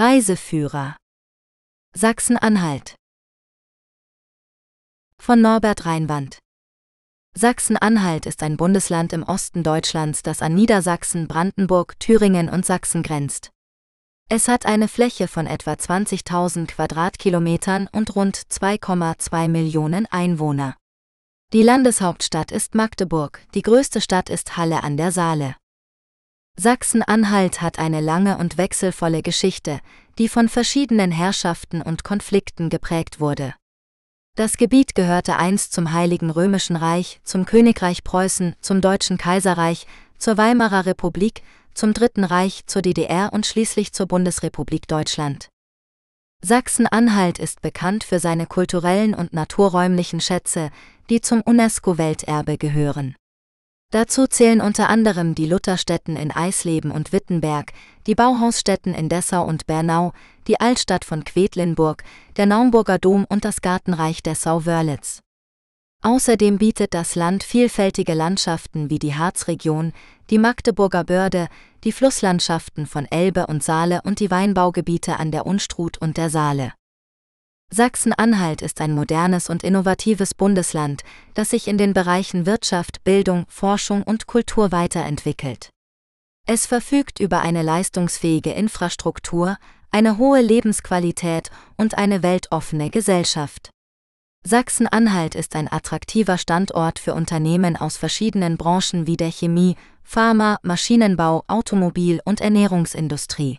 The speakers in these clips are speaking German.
Reiseführer Sachsen-Anhalt von Norbert Reinwand Sachsen-Anhalt ist ein Bundesland im Osten Deutschlands, das an Niedersachsen, Brandenburg, Thüringen und Sachsen grenzt. Es hat eine Fläche von etwa 20.000 Quadratkilometern und rund 2,2 Millionen Einwohner. Die Landeshauptstadt ist Magdeburg, die größte Stadt ist Halle an der Saale. Sachsen-Anhalt hat eine lange und wechselvolle Geschichte, die von verschiedenen Herrschaften und Konflikten geprägt wurde. Das Gebiet gehörte einst zum Heiligen Römischen Reich, zum Königreich Preußen, zum Deutschen Kaiserreich, zur Weimarer Republik, zum Dritten Reich, zur DDR und schließlich zur Bundesrepublik Deutschland. Sachsen-Anhalt ist bekannt für seine kulturellen und naturräumlichen Schätze, die zum UNESCO-Welterbe gehören. Dazu zählen unter anderem die Lutherstätten in Eisleben und Wittenberg, die Bauhausstätten in Dessau und Bernau, die Altstadt von Quedlinburg, der Naumburger Dom und das Gartenreich Dessau-Wörlitz. Außerdem bietet das Land vielfältige Landschaften wie die Harzregion, die Magdeburger Börde, die Flusslandschaften von Elbe und Saale und die Weinbaugebiete an der Unstrut und der Saale. Sachsen-Anhalt ist ein modernes und innovatives Bundesland, das sich in den Bereichen Wirtschaft, Bildung, Forschung und Kultur weiterentwickelt. Es verfügt über eine leistungsfähige Infrastruktur, eine hohe Lebensqualität und eine weltoffene Gesellschaft. Sachsen-Anhalt ist ein attraktiver Standort für Unternehmen aus verschiedenen Branchen wie der Chemie, Pharma, Maschinenbau, Automobil- und Ernährungsindustrie.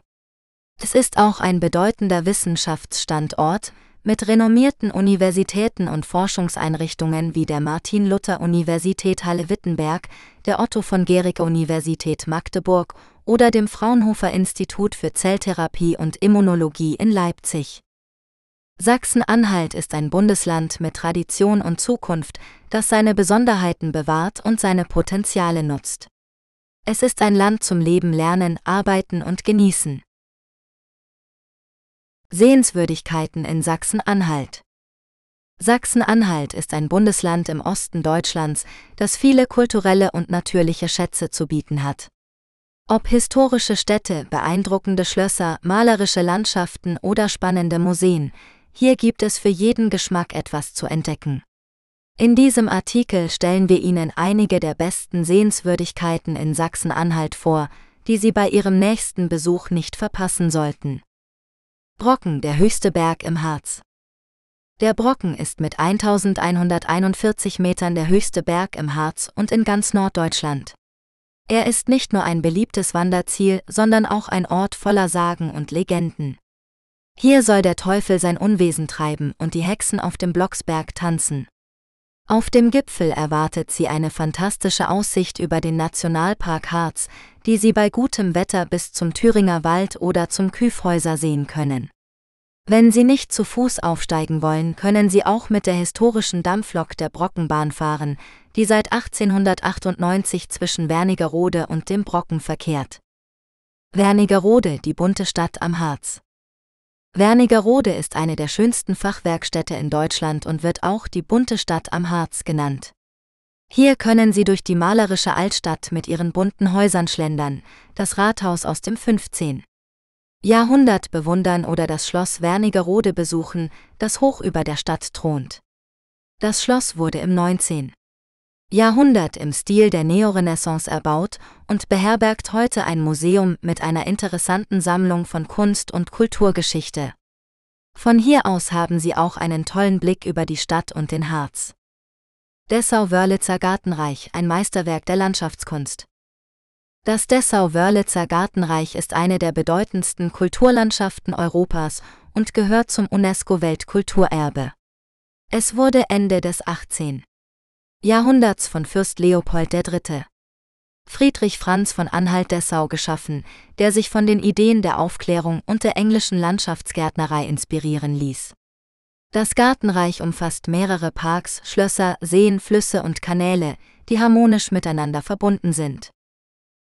Es ist auch ein bedeutender Wissenschaftsstandort, mit renommierten Universitäten und Forschungseinrichtungen wie der Martin-Luther-Universität Halle-Wittenberg, der Otto von Guericke-Universität Magdeburg oder dem Fraunhofer Institut für Zelltherapie und Immunologie in Leipzig. Sachsen-Anhalt ist ein Bundesland mit Tradition und Zukunft, das seine Besonderheiten bewahrt und seine Potenziale nutzt. Es ist ein Land zum Leben, Lernen, Arbeiten und Genießen. Sehenswürdigkeiten in Sachsen-Anhalt. Sachsen-Anhalt ist ein Bundesland im Osten Deutschlands, das viele kulturelle und natürliche Schätze zu bieten hat. Ob historische Städte, beeindruckende Schlösser, malerische Landschaften oder spannende Museen, hier gibt es für jeden Geschmack etwas zu entdecken. In diesem Artikel stellen wir Ihnen einige der besten Sehenswürdigkeiten in Sachsen-Anhalt vor, die Sie bei Ihrem nächsten Besuch nicht verpassen sollten. Brocken, der höchste Berg im Harz. Der Brocken ist mit 1141 Metern der höchste Berg im Harz und in ganz Norddeutschland. Er ist nicht nur ein beliebtes Wanderziel, sondern auch ein Ort voller Sagen und Legenden. Hier soll der Teufel sein Unwesen treiben und die Hexen auf dem Blocksberg tanzen. Auf dem Gipfel erwartet sie eine fantastische Aussicht über den Nationalpark Harz, die Sie bei gutem Wetter bis zum Thüringer Wald oder zum Küfhäuser sehen können. Wenn Sie nicht zu Fuß aufsteigen wollen, können Sie auch mit der historischen Dampflok der Brockenbahn fahren, die seit 1898 zwischen Wernigerode und dem Brocken verkehrt. Wernigerode, die bunte Stadt am Harz. Wernigerode ist eine der schönsten Fachwerkstätte in Deutschland und wird auch die bunte Stadt am Harz genannt. Hier können Sie durch die malerische Altstadt mit ihren bunten Häusern schlendern, das Rathaus aus dem 15. Jahrhundert bewundern oder das Schloss Wernigerode besuchen, das hoch über der Stadt thront. Das Schloss wurde im 19. Jahrhundert im Stil der Neorenaissance erbaut und beherbergt heute ein Museum mit einer interessanten Sammlung von Kunst- und Kulturgeschichte. Von hier aus haben Sie auch einen tollen Blick über die Stadt und den Harz. Dessau-Wörlitzer Gartenreich, ein Meisterwerk der Landschaftskunst. Das Dessau-Wörlitzer Gartenreich ist eine der bedeutendsten Kulturlandschaften Europas und gehört zum UNESCO-Weltkulturerbe. Es wurde Ende des 18. Jahrhunderts von Fürst Leopold III. Friedrich Franz von Anhalt-Dessau geschaffen, der sich von den Ideen der Aufklärung und der englischen Landschaftsgärtnerei inspirieren ließ. Das Gartenreich umfasst mehrere Parks, Schlösser, Seen, Flüsse und Kanäle, die harmonisch miteinander verbunden sind.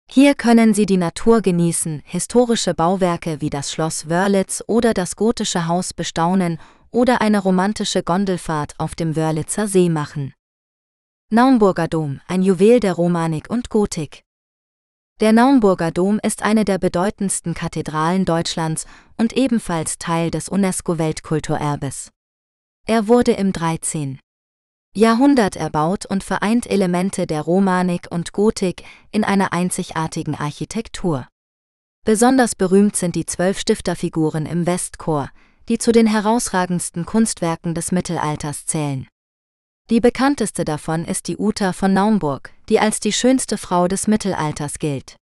Hier können Sie die Natur genießen, historische Bauwerke wie das Schloss Wörlitz oder das gotische Haus bestaunen oder eine romantische Gondelfahrt auf dem Wörlitzer See machen. Naumburger Dom, ein Juwel der Romanik und Gotik. Der Naumburger Dom ist eine der bedeutendsten Kathedralen Deutschlands und ebenfalls Teil des UNESCO-Weltkulturerbes. Er wurde im 13. Jahrhundert erbaut und vereint Elemente der Romanik und Gotik in einer einzigartigen Architektur. Besonders berühmt sind die zwölf Stifterfiguren im Westchor, die zu den herausragendsten Kunstwerken des Mittelalters zählen. Die bekannteste davon ist die Uta von Naumburg, die als die schönste Frau des Mittelalters gilt.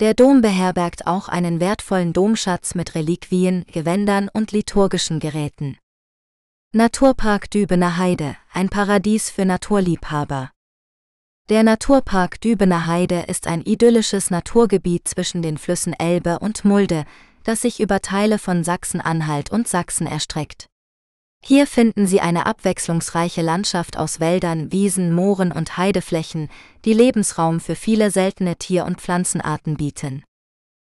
Der Dom beherbergt auch einen wertvollen Domschatz mit Reliquien, Gewändern und liturgischen Geräten. Naturpark Dübener Heide, ein Paradies für Naturliebhaber. Der Naturpark Dübener Heide ist ein idyllisches Naturgebiet zwischen den Flüssen Elbe und Mulde, das sich über Teile von Sachsen-Anhalt und Sachsen erstreckt. Hier finden Sie eine abwechslungsreiche Landschaft aus Wäldern, Wiesen, Mooren und Heideflächen, die Lebensraum für viele seltene Tier- und Pflanzenarten bieten.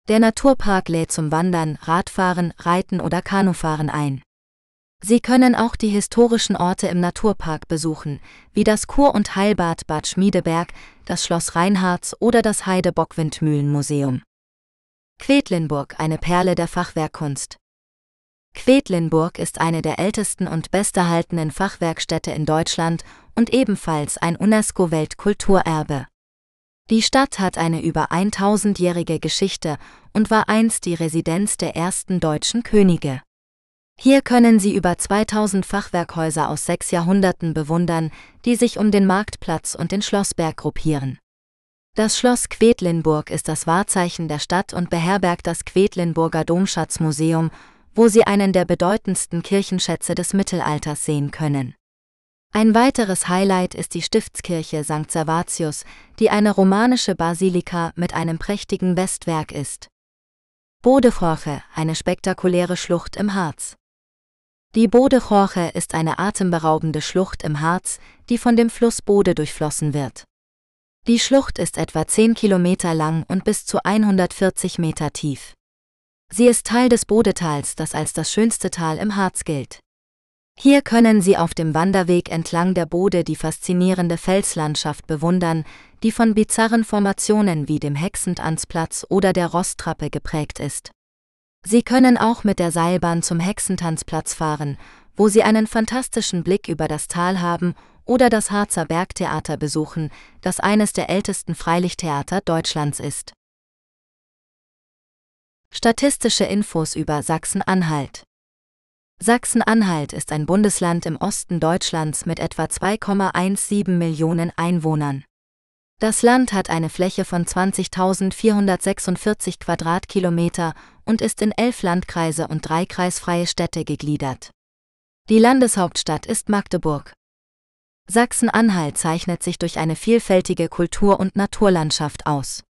Der Naturpark lädt zum Wandern, Radfahren, Reiten oder Kanufahren ein. Sie können auch die historischen Orte im Naturpark besuchen, wie das Kur- und Heilbad Bad Schmiedeberg, das Schloss Reinhards oder das Heide-Bockwindmühlenmuseum. Quedlinburg, eine Perle der Fachwerkkunst. Quedlinburg ist eine der ältesten und besterhaltenen Fachwerkstätte in Deutschland und ebenfalls ein UNESCO-Weltkulturerbe. Die Stadt hat eine über 1000-jährige Geschichte und war einst die Residenz der ersten deutschen Könige. Hier können Sie über 2000 Fachwerkhäuser aus sechs Jahrhunderten bewundern, die sich um den Marktplatz und den Schlossberg gruppieren. Das Schloss Quedlinburg ist das Wahrzeichen der Stadt und beherbergt das Quedlinburger Domschatzmuseum wo Sie einen der bedeutendsten Kirchenschätze des Mittelalters sehen können. Ein weiteres Highlight ist die Stiftskirche St. Servatius, die eine romanische Basilika mit einem prächtigen Westwerk ist. Bodechorche, eine spektakuläre Schlucht im Harz. Die Bodechorche ist eine atemberaubende Schlucht im Harz, die von dem Fluss Bode durchflossen wird. Die Schlucht ist etwa 10 Kilometer lang und bis zu 140 Meter tief. Sie ist Teil des Bodetals, das als das schönste Tal im Harz gilt. Hier können Sie auf dem Wanderweg entlang der Bode die faszinierende Felslandschaft bewundern, die von bizarren Formationen wie dem Hexentanzplatz oder der Rosttrappe geprägt ist. Sie können auch mit der Seilbahn zum Hexentanzplatz fahren, wo Sie einen fantastischen Blick über das Tal haben oder das Harzer Bergtheater besuchen, das eines der ältesten Freilichttheater Deutschlands ist. Statistische Infos über Sachsen-Anhalt. Sachsen-Anhalt ist ein Bundesland im Osten Deutschlands mit etwa 2,17 Millionen Einwohnern. Das Land hat eine Fläche von 20.446 Quadratkilometer und ist in elf Landkreise und drei kreisfreie Städte gegliedert. Die Landeshauptstadt ist Magdeburg. Sachsen-Anhalt zeichnet sich durch eine vielfältige Kultur- und Naturlandschaft aus.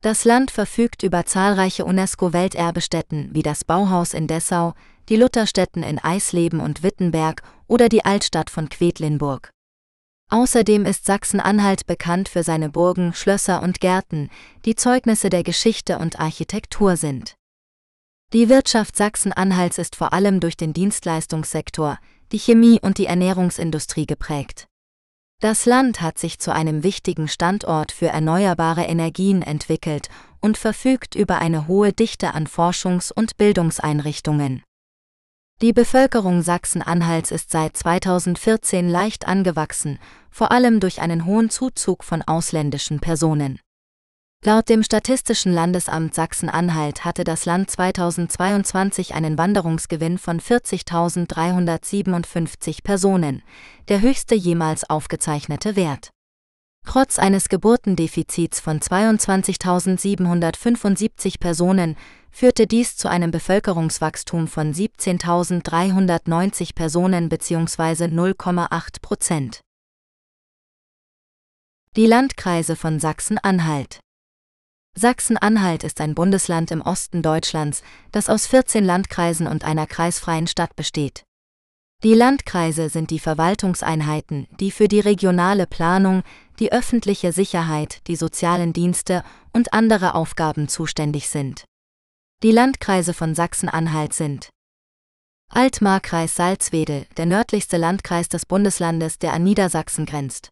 Das Land verfügt über zahlreiche UNESCO-Welterbestätten wie das Bauhaus in Dessau, die Lutherstätten in Eisleben und Wittenberg oder die Altstadt von Quedlinburg. Außerdem ist Sachsen-Anhalt bekannt für seine Burgen, Schlösser und Gärten, die Zeugnisse der Geschichte und Architektur sind. Die Wirtschaft Sachsen-Anhalts ist vor allem durch den Dienstleistungssektor, die Chemie und die Ernährungsindustrie geprägt. Das Land hat sich zu einem wichtigen Standort für erneuerbare Energien entwickelt und verfügt über eine hohe Dichte an Forschungs- und Bildungseinrichtungen. Die Bevölkerung Sachsen-Anhalts ist seit 2014 leicht angewachsen, vor allem durch einen hohen Zuzug von ausländischen Personen. Laut dem Statistischen Landesamt Sachsen-Anhalt hatte das Land 2022 einen Wanderungsgewinn von 40.357 Personen, der höchste jemals aufgezeichnete Wert. Trotz eines Geburtendefizits von 22.775 Personen führte dies zu einem Bevölkerungswachstum von 17.390 Personen bzw. 0,8 Prozent. Die Landkreise von Sachsen-Anhalt Sachsen-Anhalt ist ein Bundesland im Osten Deutschlands, das aus 14 Landkreisen und einer kreisfreien Stadt besteht. Die Landkreise sind die Verwaltungseinheiten, die für die regionale Planung, die öffentliche Sicherheit, die sozialen Dienste und andere Aufgaben zuständig sind. Die Landkreise von Sachsen-Anhalt sind Altmarkreis Salzwedel, der nördlichste Landkreis des Bundeslandes, der an Niedersachsen grenzt.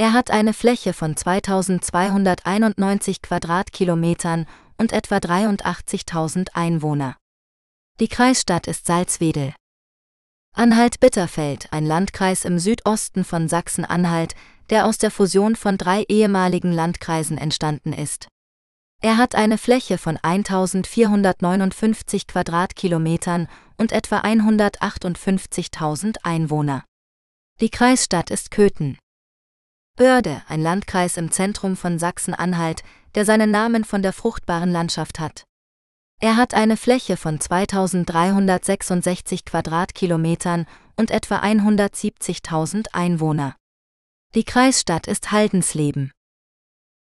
Er hat eine Fläche von 2291 Quadratkilometern und etwa 83.000 Einwohner. Die Kreisstadt ist Salzwedel. Anhalt-Bitterfeld, ein Landkreis im Südosten von Sachsen-Anhalt, der aus der Fusion von drei ehemaligen Landkreisen entstanden ist. Er hat eine Fläche von 1459 Quadratkilometern und etwa 158.000 Einwohner. Die Kreisstadt ist Köthen. Börde, ein Landkreis im Zentrum von Sachsen-Anhalt, der seinen Namen von der fruchtbaren Landschaft hat. Er hat eine Fläche von 2366 Quadratkilometern und etwa 170.000 Einwohner. Die Kreisstadt ist Haldensleben.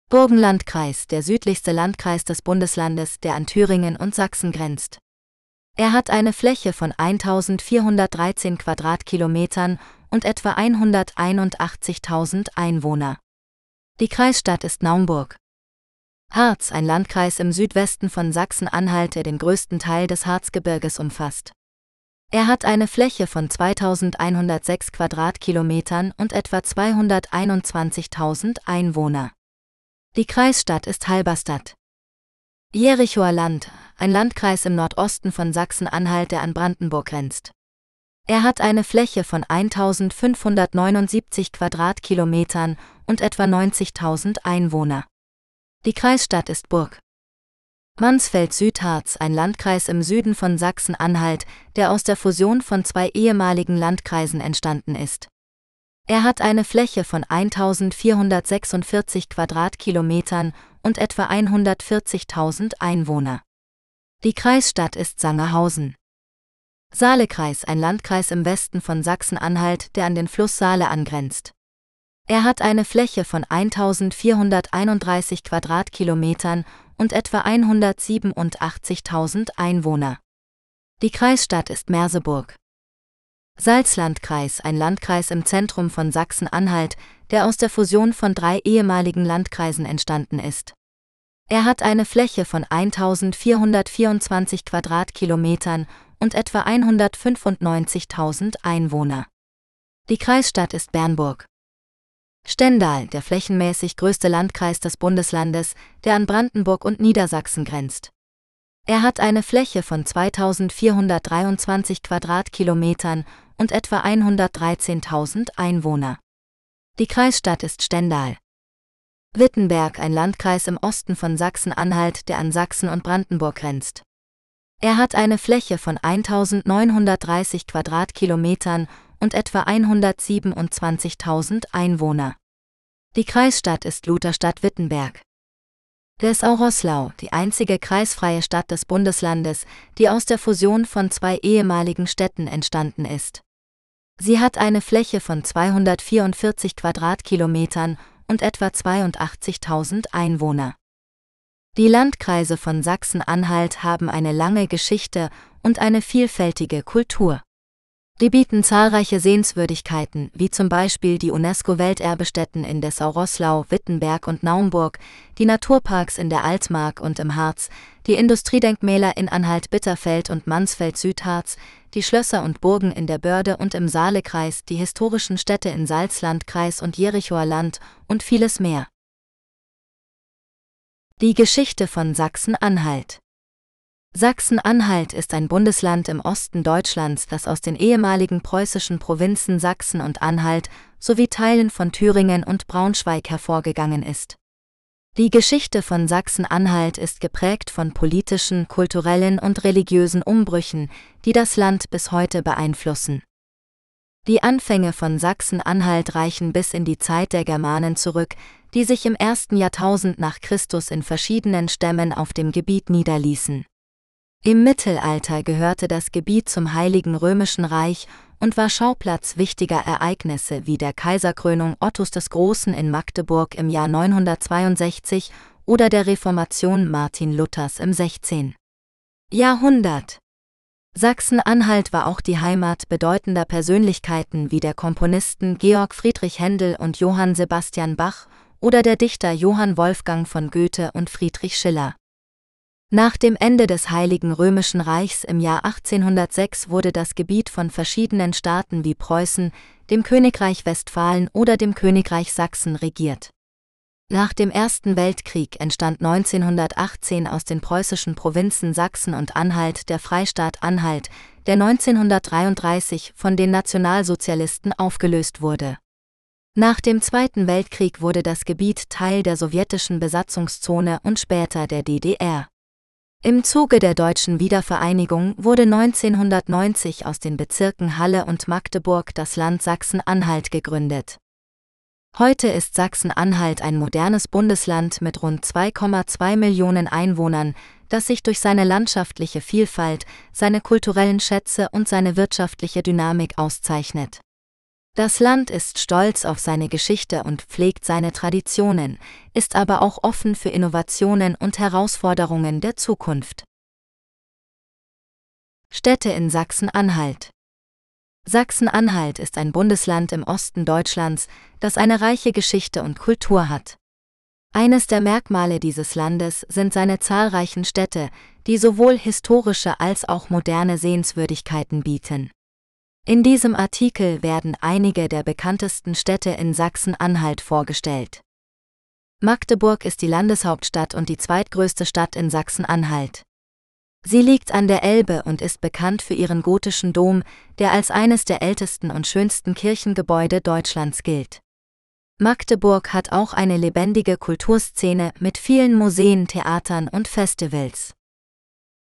Burgenlandkreis, der südlichste Landkreis des Bundeslandes, der an Thüringen und Sachsen grenzt. Er hat eine Fläche von 1413 Quadratkilometern und etwa 181.000 Einwohner. Die Kreisstadt ist Naumburg. Harz, ein Landkreis im Südwesten von Sachsen-Anhalt, der den größten Teil des Harzgebirges umfasst. Er hat eine Fläche von 2106 Quadratkilometern und etwa 221.000 Einwohner. Die Kreisstadt ist Halberstadt. Jerichoer Land, ein Landkreis im Nordosten von Sachsen-Anhalt, der an Brandenburg grenzt. Er hat eine Fläche von 1579 Quadratkilometern und etwa 90.000 Einwohner. Die Kreisstadt ist Burg. Mansfeld-Südharz, ein Landkreis im Süden von Sachsen-Anhalt, der aus der Fusion von zwei ehemaligen Landkreisen entstanden ist. Er hat eine Fläche von 1446 Quadratkilometern und etwa 140.000 Einwohner. Die Kreisstadt ist Sangerhausen. Saalekreis, ein Landkreis im Westen von Sachsen-Anhalt, der an den Fluss Saale angrenzt. Er hat eine Fläche von 1431 Quadratkilometern und etwa 187.000 Einwohner. Die Kreisstadt ist Merseburg. Salzlandkreis, ein Landkreis im Zentrum von Sachsen-Anhalt, der aus der Fusion von drei ehemaligen Landkreisen entstanden ist. Er hat eine Fläche von 1424 Quadratkilometern und etwa 195.000 Einwohner. Die Kreisstadt ist Bernburg. Stendal, der flächenmäßig größte Landkreis des Bundeslandes, der an Brandenburg und Niedersachsen grenzt. Er hat eine Fläche von 2423 Quadratkilometern und etwa 113.000 Einwohner. Die Kreisstadt ist Stendal. Wittenberg, ein Landkreis im Osten von Sachsen-Anhalt, der an Sachsen und Brandenburg grenzt. Er hat eine Fläche von 1930 Quadratkilometern und etwa 127.000 Einwohner. Die Kreisstadt ist Lutherstadt-Wittenberg. Dessau-Roßlau, die einzige kreisfreie Stadt des Bundeslandes, die aus der Fusion von zwei ehemaligen Städten entstanden ist. Sie hat eine Fläche von 244 Quadratkilometern und etwa 82.000 Einwohner. Die Landkreise von Sachsen-Anhalt haben eine lange Geschichte und eine vielfältige Kultur. Die bieten zahlreiche Sehenswürdigkeiten, wie zum Beispiel die UNESCO-Welterbestätten in Dessau-Roßlau, Wittenberg und Naumburg, die Naturparks in der Altmark und im Harz, die Industriedenkmäler in Anhalt-Bitterfeld und Mansfeld-Südharz, die Schlösser und Burgen in der Börde und im Saalekreis, die historischen Städte in Salzlandkreis und Jerichoer Land und vieles mehr. Die Geschichte von Sachsen-Anhalt Sachsen-Anhalt ist ein Bundesland im Osten Deutschlands, das aus den ehemaligen preußischen Provinzen Sachsen und Anhalt sowie Teilen von Thüringen und Braunschweig hervorgegangen ist. Die Geschichte von Sachsen-Anhalt ist geprägt von politischen, kulturellen und religiösen Umbrüchen, die das Land bis heute beeinflussen. Die Anfänge von Sachsen-Anhalt reichen bis in die Zeit der Germanen zurück, die sich im ersten Jahrtausend nach Christus in verschiedenen Stämmen auf dem Gebiet niederließen. Im Mittelalter gehörte das Gebiet zum Heiligen Römischen Reich und war Schauplatz wichtiger Ereignisse wie der Kaiserkrönung Ottos des Großen in Magdeburg im Jahr 962 oder der Reformation Martin Luthers im 16. Jahrhundert. Sachsen-Anhalt war auch die Heimat bedeutender Persönlichkeiten wie der Komponisten Georg Friedrich Händel und Johann Sebastian Bach oder der Dichter Johann Wolfgang von Goethe und Friedrich Schiller. Nach dem Ende des Heiligen Römischen Reichs im Jahr 1806 wurde das Gebiet von verschiedenen Staaten wie Preußen, dem Königreich Westfalen oder dem Königreich Sachsen regiert. Nach dem Ersten Weltkrieg entstand 1918 aus den preußischen Provinzen Sachsen und Anhalt der Freistaat Anhalt, der 1933 von den Nationalsozialisten aufgelöst wurde. Nach dem Zweiten Weltkrieg wurde das Gebiet Teil der sowjetischen Besatzungszone und später der DDR. Im Zuge der deutschen Wiedervereinigung wurde 1990 aus den Bezirken Halle und Magdeburg das Land Sachsen-Anhalt gegründet. Heute ist Sachsen-Anhalt ein modernes Bundesland mit rund 2,2 Millionen Einwohnern, das sich durch seine landschaftliche Vielfalt, seine kulturellen Schätze und seine wirtschaftliche Dynamik auszeichnet. Das Land ist stolz auf seine Geschichte und pflegt seine Traditionen, ist aber auch offen für Innovationen und Herausforderungen der Zukunft. Städte in Sachsen-Anhalt Sachsen-Anhalt ist ein Bundesland im Osten Deutschlands, das eine reiche Geschichte und Kultur hat. Eines der Merkmale dieses Landes sind seine zahlreichen Städte, die sowohl historische als auch moderne Sehenswürdigkeiten bieten. In diesem Artikel werden einige der bekanntesten Städte in Sachsen-Anhalt vorgestellt. Magdeburg ist die Landeshauptstadt und die zweitgrößte Stadt in Sachsen-Anhalt. Sie liegt an der Elbe und ist bekannt für ihren gotischen Dom, der als eines der ältesten und schönsten Kirchengebäude Deutschlands gilt. Magdeburg hat auch eine lebendige Kulturszene mit vielen Museen, Theatern und Festivals.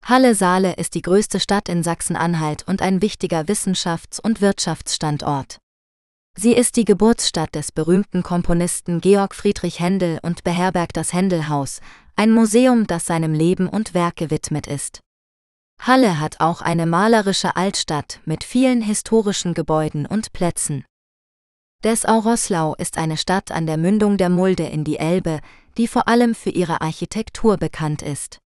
Halle-Saale ist die größte Stadt in Sachsen-Anhalt und ein wichtiger Wissenschafts- und Wirtschaftsstandort. Sie ist die Geburtsstadt des berühmten Komponisten Georg Friedrich Händel und beherbergt das Händelhaus, ein Museum, das seinem Leben und Werk gewidmet ist. Halle hat auch eine malerische Altstadt mit vielen historischen Gebäuden und Plätzen. Dessau-Roßlau ist eine Stadt an der Mündung der Mulde in die Elbe, die vor allem für ihre Architektur bekannt ist.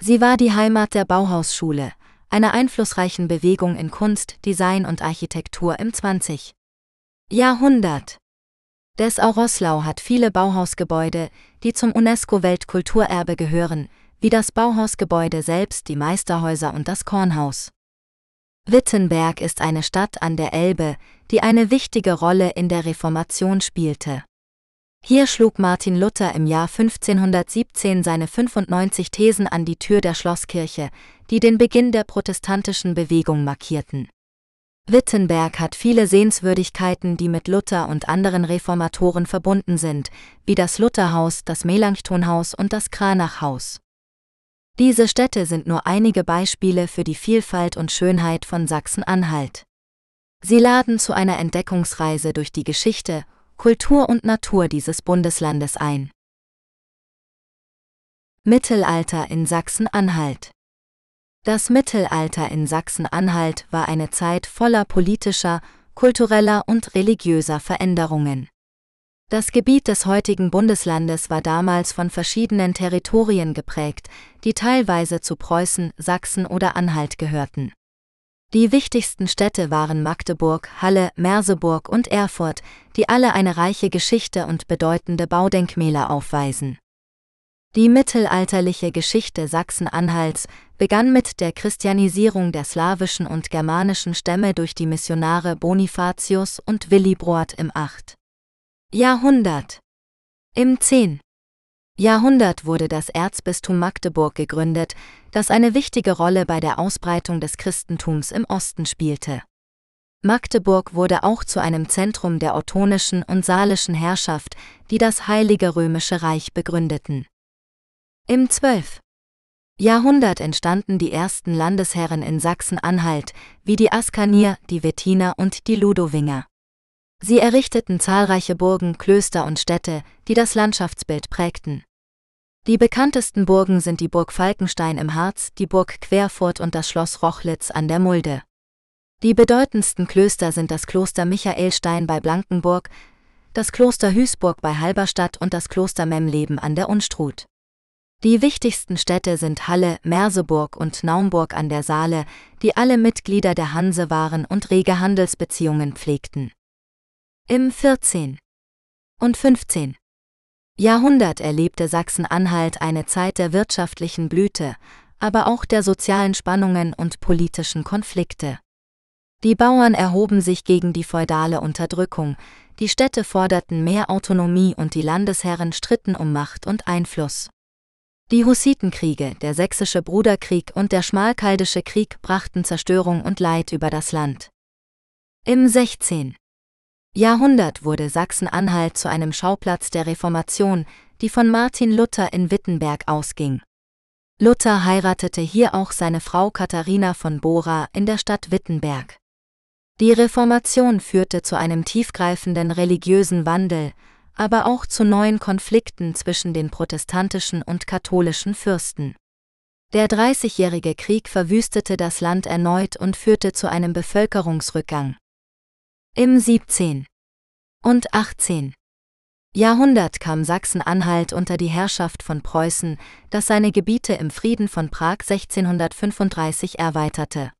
Sie war die Heimat der Bauhausschule, einer einflussreichen Bewegung in Kunst, Design und Architektur im 20. Jahrhundert. Dessau-Roßlau hat viele Bauhausgebäude, die zum UNESCO-Weltkulturerbe gehören, wie das Bauhausgebäude selbst, die Meisterhäuser und das Kornhaus. Wittenberg ist eine Stadt an der Elbe, die eine wichtige Rolle in der Reformation spielte. Hier schlug Martin Luther im Jahr 1517 seine 95 Thesen an die Tür der Schlosskirche, die den Beginn der protestantischen Bewegung markierten. Wittenberg hat viele Sehenswürdigkeiten, die mit Luther und anderen Reformatoren verbunden sind, wie das Lutherhaus, das Melanchthonhaus und das Kranachhaus. Diese Städte sind nur einige Beispiele für die Vielfalt und Schönheit von Sachsen-Anhalt. Sie laden zu einer Entdeckungsreise durch die Geschichte Kultur und Natur dieses Bundeslandes ein. Mittelalter in Sachsen-Anhalt Das Mittelalter in Sachsen-Anhalt war eine Zeit voller politischer, kultureller und religiöser Veränderungen. Das Gebiet des heutigen Bundeslandes war damals von verschiedenen Territorien geprägt, die teilweise zu Preußen, Sachsen oder Anhalt gehörten. Die wichtigsten Städte waren Magdeburg, Halle, Merseburg und Erfurt, die alle eine reiche Geschichte und bedeutende Baudenkmäler aufweisen. Die mittelalterliche Geschichte Sachsen-Anhalts begann mit der Christianisierung der slawischen und germanischen Stämme durch die Missionare Bonifatius und Willibrord im 8. Jahrhundert. Im 10. Jahrhundert wurde das Erzbistum Magdeburg gegründet, das eine wichtige Rolle bei der Ausbreitung des Christentums im Osten spielte. Magdeburg wurde auch zu einem Zentrum der ottonischen und salischen Herrschaft, die das Heilige Römische Reich begründeten. Im 12. Jahrhundert entstanden die ersten Landesherren in Sachsen-Anhalt, wie die Askanier, die Wettiner und die Ludowinger. Sie errichteten zahlreiche Burgen, Klöster und Städte, die das Landschaftsbild prägten. Die bekanntesten Burgen sind die Burg Falkenstein im Harz, die Burg Querfurt und das Schloss Rochlitz an der Mulde. Die bedeutendsten Klöster sind das Kloster Michaelstein bei Blankenburg, das Kloster Hüßburg bei Halberstadt und das Kloster Memleben an der Unstrut. Die wichtigsten Städte sind Halle, Merseburg und Naumburg an der Saale, die alle Mitglieder der Hanse waren und rege Handelsbeziehungen pflegten. Im 14. und 15. Jahrhundert erlebte Sachsen-Anhalt eine Zeit der wirtschaftlichen Blüte, aber auch der sozialen Spannungen und politischen Konflikte. Die Bauern erhoben sich gegen die feudale Unterdrückung, die Städte forderten mehr Autonomie und die Landesherren stritten um Macht und Einfluss. Die Hussitenkriege, der Sächsische Bruderkrieg und der Schmalkaldische Krieg brachten Zerstörung und Leid über das Land. Im 16. Jahrhundert wurde Sachsen-Anhalt zu einem Schauplatz der Reformation, die von Martin Luther in Wittenberg ausging. Luther heiratete hier auch seine Frau Katharina von Bora in der Stadt Wittenberg. Die Reformation führte zu einem tiefgreifenden religiösen Wandel, aber auch zu neuen Konflikten zwischen den protestantischen und katholischen Fürsten. Der Dreißigjährige Krieg verwüstete das Land erneut und führte zu einem Bevölkerungsrückgang. Im 17. und 18. Jahrhundert kam Sachsen-Anhalt unter die Herrschaft von Preußen, das seine Gebiete im Frieden von Prag 1635 erweiterte.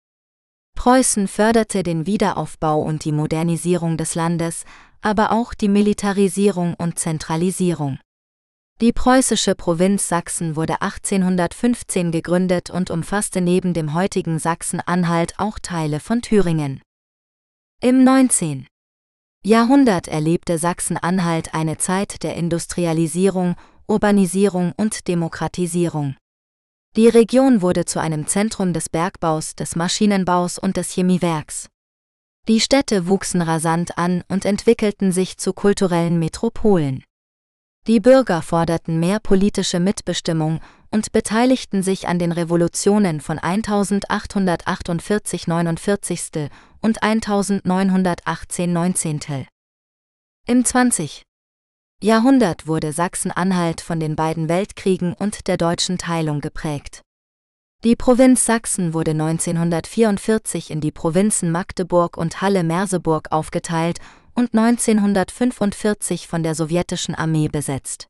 Preußen förderte den Wiederaufbau und die Modernisierung des Landes, aber auch die Militarisierung und Zentralisierung. Die preußische Provinz Sachsen wurde 1815 gegründet und umfasste neben dem heutigen Sachsen-Anhalt auch Teile von Thüringen. Im 19. Jahrhundert erlebte Sachsen-Anhalt eine Zeit der Industrialisierung, Urbanisierung und Demokratisierung. Die Region wurde zu einem Zentrum des Bergbaus, des Maschinenbaus und des Chemiewerks. Die Städte wuchsen rasant an und entwickelten sich zu kulturellen Metropolen. Die Bürger forderten mehr politische Mitbestimmung und beteiligten sich an den Revolutionen von 1848 49 und 1918 19. Im 20. Jahrhundert wurde Sachsen-Anhalt von den beiden Weltkriegen und der deutschen Teilung geprägt. Die Provinz Sachsen wurde 1944 in die Provinzen Magdeburg und Halle-Merseburg aufgeteilt und 1945 von der sowjetischen Armee besetzt.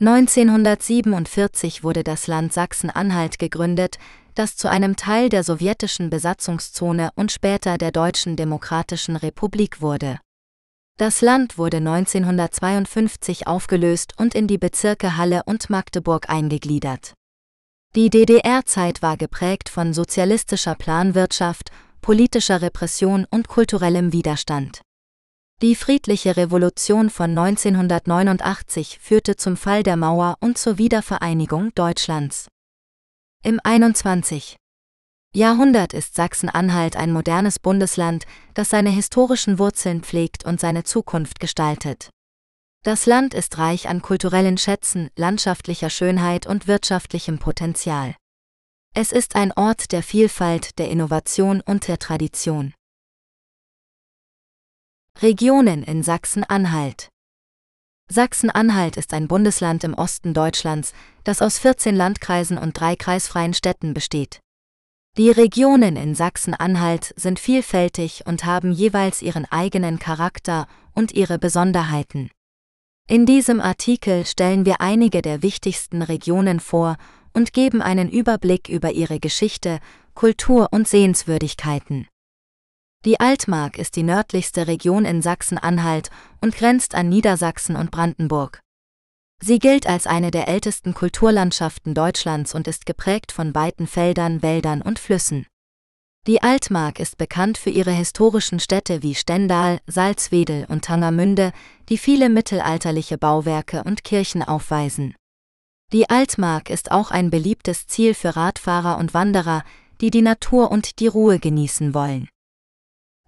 1947 wurde das Land Sachsen-Anhalt gegründet, das zu einem Teil der sowjetischen Besatzungszone und später der Deutschen Demokratischen Republik wurde. Das Land wurde 1952 aufgelöst und in die Bezirke Halle und Magdeburg eingegliedert. Die DDR-Zeit war geprägt von sozialistischer Planwirtschaft, politischer Repression und kulturellem Widerstand. Die friedliche Revolution von 1989 führte zum Fall der Mauer und zur Wiedervereinigung Deutschlands. Im 21. Jahrhundert ist Sachsen-Anhalt ein modernes Bundesland, das seine historischen Wurzeln pflegt und seine Zukunft gestaltet. Das Land ist reich an kulturellen Schätzen, landschaftlicher Schönheit und wirtschaftlichem Potenzial. Es ist ein Ort der Vielfalt, der Innovation und der Tradition. Regionen in Sachsen-Anhalt Sachsen-Anhalt ist ein Bundesland im Osten Deutschlands, das aus 14 Landkreisen und drei kreisfreien Städten besteht. Die Regionen in Sachsen-Anhalt sind vielfältig und haben jeweils ihren eigenen Charakter und ihre Besonderheiten. In diesem Artikel stellen wir einige der wichtigsten Regionen vor und geben einen Überblick über ihre Geschichte, Kultur und Sehenswürdigkeiten. Die Altmark ist die nördlichste Region in Sachsen-Anhalt und grenzt an Niedersachsen und Brandenburg. Sie gilt als eine der ältesten Kulturlandschaften Deutschlands und ist geprägt von weiten Feldern, Wäldern und Flüssen. Die Altmark ist bekannt für ihre historischen Städte wie Stendal, Salzwedel und Tangermünde, die viele mittelalterliche Bauwerke und Kirchen aufweisen. Die Altmark ist auch ein beliebtes Ziel für Radfahrer und Wanderer, die die Natur und die Ruhe genießen wollen.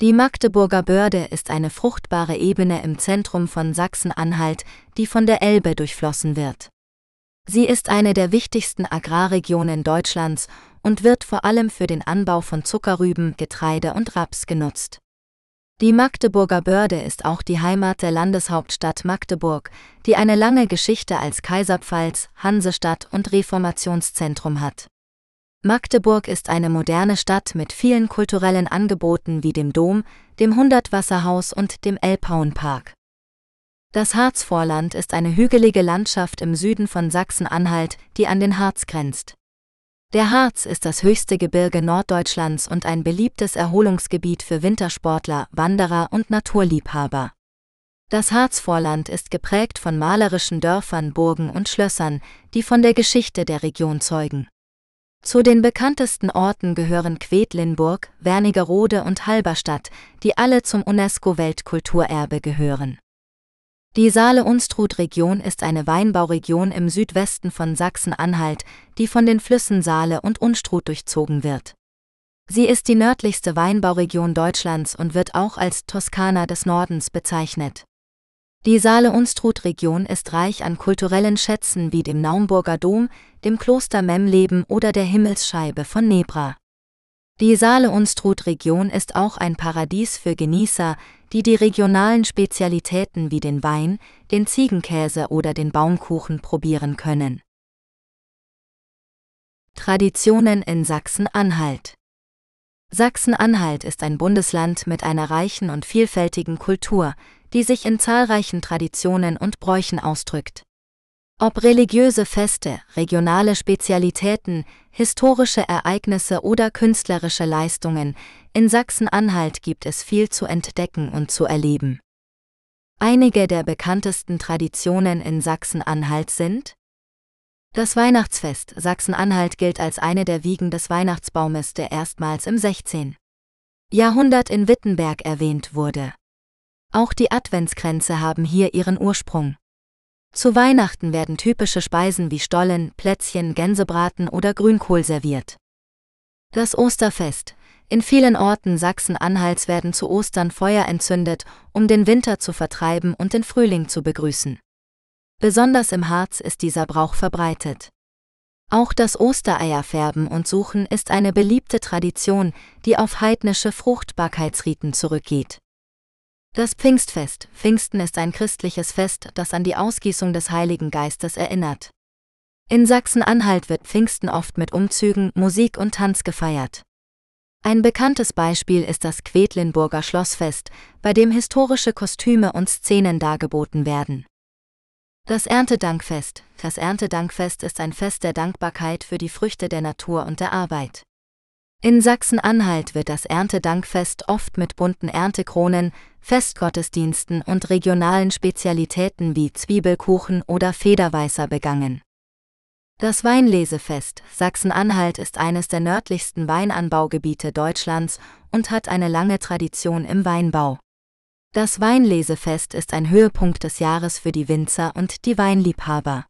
Die Magdeburger Börde ist eine fruchtbare Ebene im Zentrum von Sachsen-Anhalt, die von der Elbe durchflossen wird. Sie ist eine der wichtigsten Agrarregionen Deutschlands und wird vor allem für den Anbau von Zuckerrüben, Getreide und Raps genutzt. Die Magdeburger Börde ist auch die Heimat der Landeshauptstadt Magdeburg, die eine lange Geschichte als Kaiserpfalz, Hansestadt und Reformationszentrum hat. Magdeburg ist eine moderne Stadt mit vielen kulturellen Angeboten wie dem Dom, dem Hundertwasserhaus und dem Elbhauenpark. Das Harzvorland ist eine hügelige Landschaft im Süden von Sachsen-Anhalt, die an den Harz grenzt. Der Harz ist das höchste Gebirge Norddeutschlands und ein beliebtes Erholungsgebiet für Wintersportler, Wanderer und Naturliebhaber. Das Harzvorland ist geprägt von malerischen Dörfern, Burgen und Schlössern, die von der Geschichte der Region zeugen. Zu den bekanntesten Orten gehören Quedlinburg, Wernigerode und Halberstadt, die alle zum UNESCO-Weltkulturerbe gehören. Die Saale-Unstrut-Region ist eine Weinbauregion im Südwesten von Sachsen-Anhalt, die von den Flüssen Saale und Unstrut durchzogen wird. Sie ist die nördlichste Weinbauregion Deutschlands und wird auch als Toskana des Nordens bezeichnet. Die Saale-Unstrut-Region ist reich an kulturellen Schätzen wie dem Naumburger Dom, dem Kloster Memleben oder der Himmelsscheibe von Nebra. Die Saale-Unstrut-Region ist auch ein Paradies für Genießer, die die regionalen Spezialitäten wie den Wein, den Ziegenkäse oder den Baumkuchen probieren können. Traditionen in Sachsen-Anhalt Sachsen-Anhalt ist ein Bundesland mit einer reichen und vielfältigen Kultur, die sich in zahlreichen Traditionen und Bräuchen ausdrückt. Ob religiöse Feste, regionale Spezialitäten, historische Ereignisse oder künstlerische Leistungen, in Sachsen-Anhalt gibt es viel zu entdecken und zu erleben. Einige der bekanntesten Traditionen in Sachsen-Anhalt sind das Weihnachtsfest Sachsen-Anhalt gilt als eine der Wiegen des Weihnachtsbaumes, der erstmals im 16. Jahrhundert in Wittenberg erwähnt wurde. Auch die Adventskränze haben hier ihren Ursprung. Zu Weihnachten werden typische Speisen wie Stollen, Plätzchen, Gänsebraten oder Grünkohl serviert. Das Osterfest. In vielen Orten Sachsen-Anhalts werden zu Ostern Feuer entzündet, um den Winter zu vertreiben und den Frühling zu begrüßen. Besonders im Harz ist dieser Brauch verbreitet. Auch das Ostereierfärben und Suchen ist eine beliebte Tradition, die auf heidnische Fruchtbarkeitsriten zurückgeht. Das Pfingstfest. Pfingsten ist ein christliches Fest, das an die Ausgießung des Heiligen Geistes erinnert. In Sachsen-Anhalt wird Pfingsten oft mit Umzügen, Musik und Tanz gefeiert. Ein bekanntes Beispiel ist das Quedlinburger Schlossfest, bei dem historische Kostüme und Szenen dargeboten werden. Das Erntedankfest. Das Erntedankfest ist ein Fest der Dankbarkeit für die Früchte der Natur und der Arbeit. In Sachsen-Anhalt wird das Erntedankfest oft mit bunten Erntekronen, Festgottesdiensten und regionalen Spezialitäten wie Zwiebelkuchen oder Federweißer begangen. Das Weinlesefest Sachsen-Anhalt ist eines der nördlichsten Weinanbaugebiete Deutschlands und hat eine lange Tradition im Weinbau. Das Weinlesefest ist ein Höhepunkt des Jahres für die Winzer und die Weinliebhaber.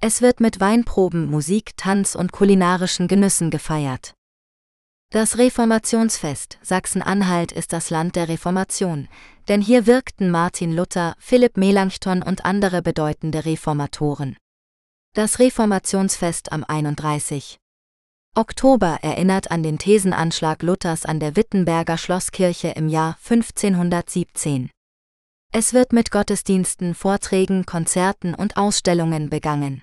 Es wird mit Weinproben, Musik, Tanz und kulinarischen Genüssen gefeiert. Das Reformationsfest Sachsen-Anhalt ist das Land der Reformation, denn hier wirkten Martin Luther, Philipp Melanchthon und andere bedeutende Reformatoren. Das Reformationsfest am 31. Oktober erinnert an den Thesenanschlag Luthers an der Wittenberger Schlosskirche im Jahr 1517. Es wird mit Gottesdiensten, Vorträgen, Konzerten und Ausstellungen begangen.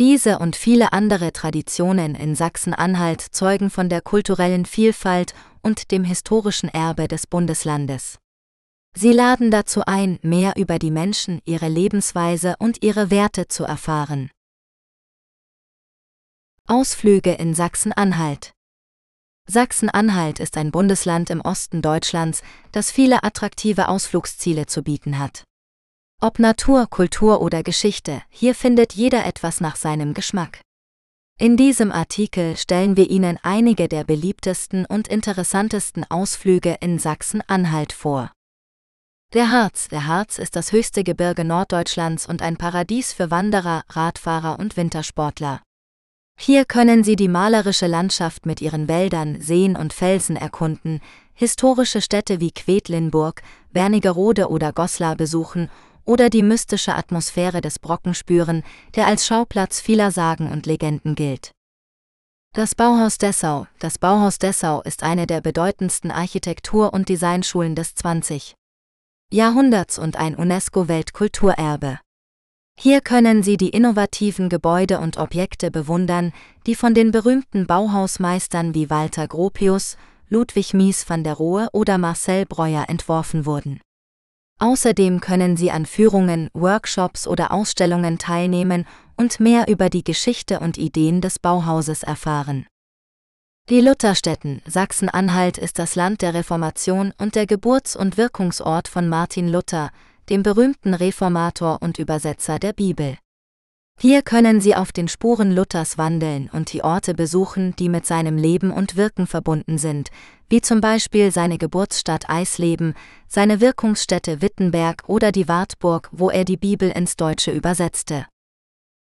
Diese und viele andere Traditionen in Sachsen-Anhalt zeugen von der kulturellen Vielfalt und dem historischen Erbe des Bundeslandes. Sie laden dazu ein, mehr über die Menschen, ihre Lebensweise und ihre Werte zu erfahren. Ausflüge in Sachsen-Anhalt Sachsen-Anhalt ist ein Bundesland im Osten Deutschlands, das viele attraktive Ausflugsziele zu bieten hat. Ob Natur, Kultur oder Geschichte, hier findet jeder etwas nach seinem Geschmack. In diesem Artikel stellen wir Ihnen einige der beliebtesten und interessantesten Ausflüge in Sachsen-Anhalt vor. Der Harz. Der Harz ist das höchste Gebirge Norddeutschlands und ein Paradies für Wanderer, Radfahrer und Wintersportler. Hier können Sie die malerische Landschaft mit ihren Wäldern, Seen und Felsen erkunden, historische Städte wie Quedlinburg, Wernigerode oder Goslar besuchen oder die mystische Atmosphäre des Brocken spüren, der als Schauplatz vieler Sagen und Legenden gilt. Das Bauhaus Dessau Das Bauhaus Dessau ist eine der bedeutendsten Architektur- und Designschulen des 20. Jahrhunderts und ein UNESCO-Weltkulturerbe. Hier können Sie die innovativen Gebäude und Objekte bewundern, die von den berühmten Bauhausmeistern wie Walter Gropius, Ludwig Mies van der Rohe oder Marcel Breuer entworfen wurden. Außerdem können Sie an Führungen, Workshops oder Ausstellungen teilnehmen und mehr über die Geschichte und Ideen des Bauhauses erfahren. Die Lutherstätten Sachsen-Anhalt ist das Land der Reformation und der Geburts- und Wirkungsort von Martin Luther, dem berühmten Reformator und Übersetzer der Bibel. Hier können Sie auf den Spuren Luthers wandeln und die Orte besuchen, die mit seinem Leben und Wirken verbunden sind, wie zum Beispiel seine Geburtsstadt Eisleben, seine Wirkungsstätte Wittenberg oder die Wartburg, wo er die Bibel ins Deutsche übersetzte.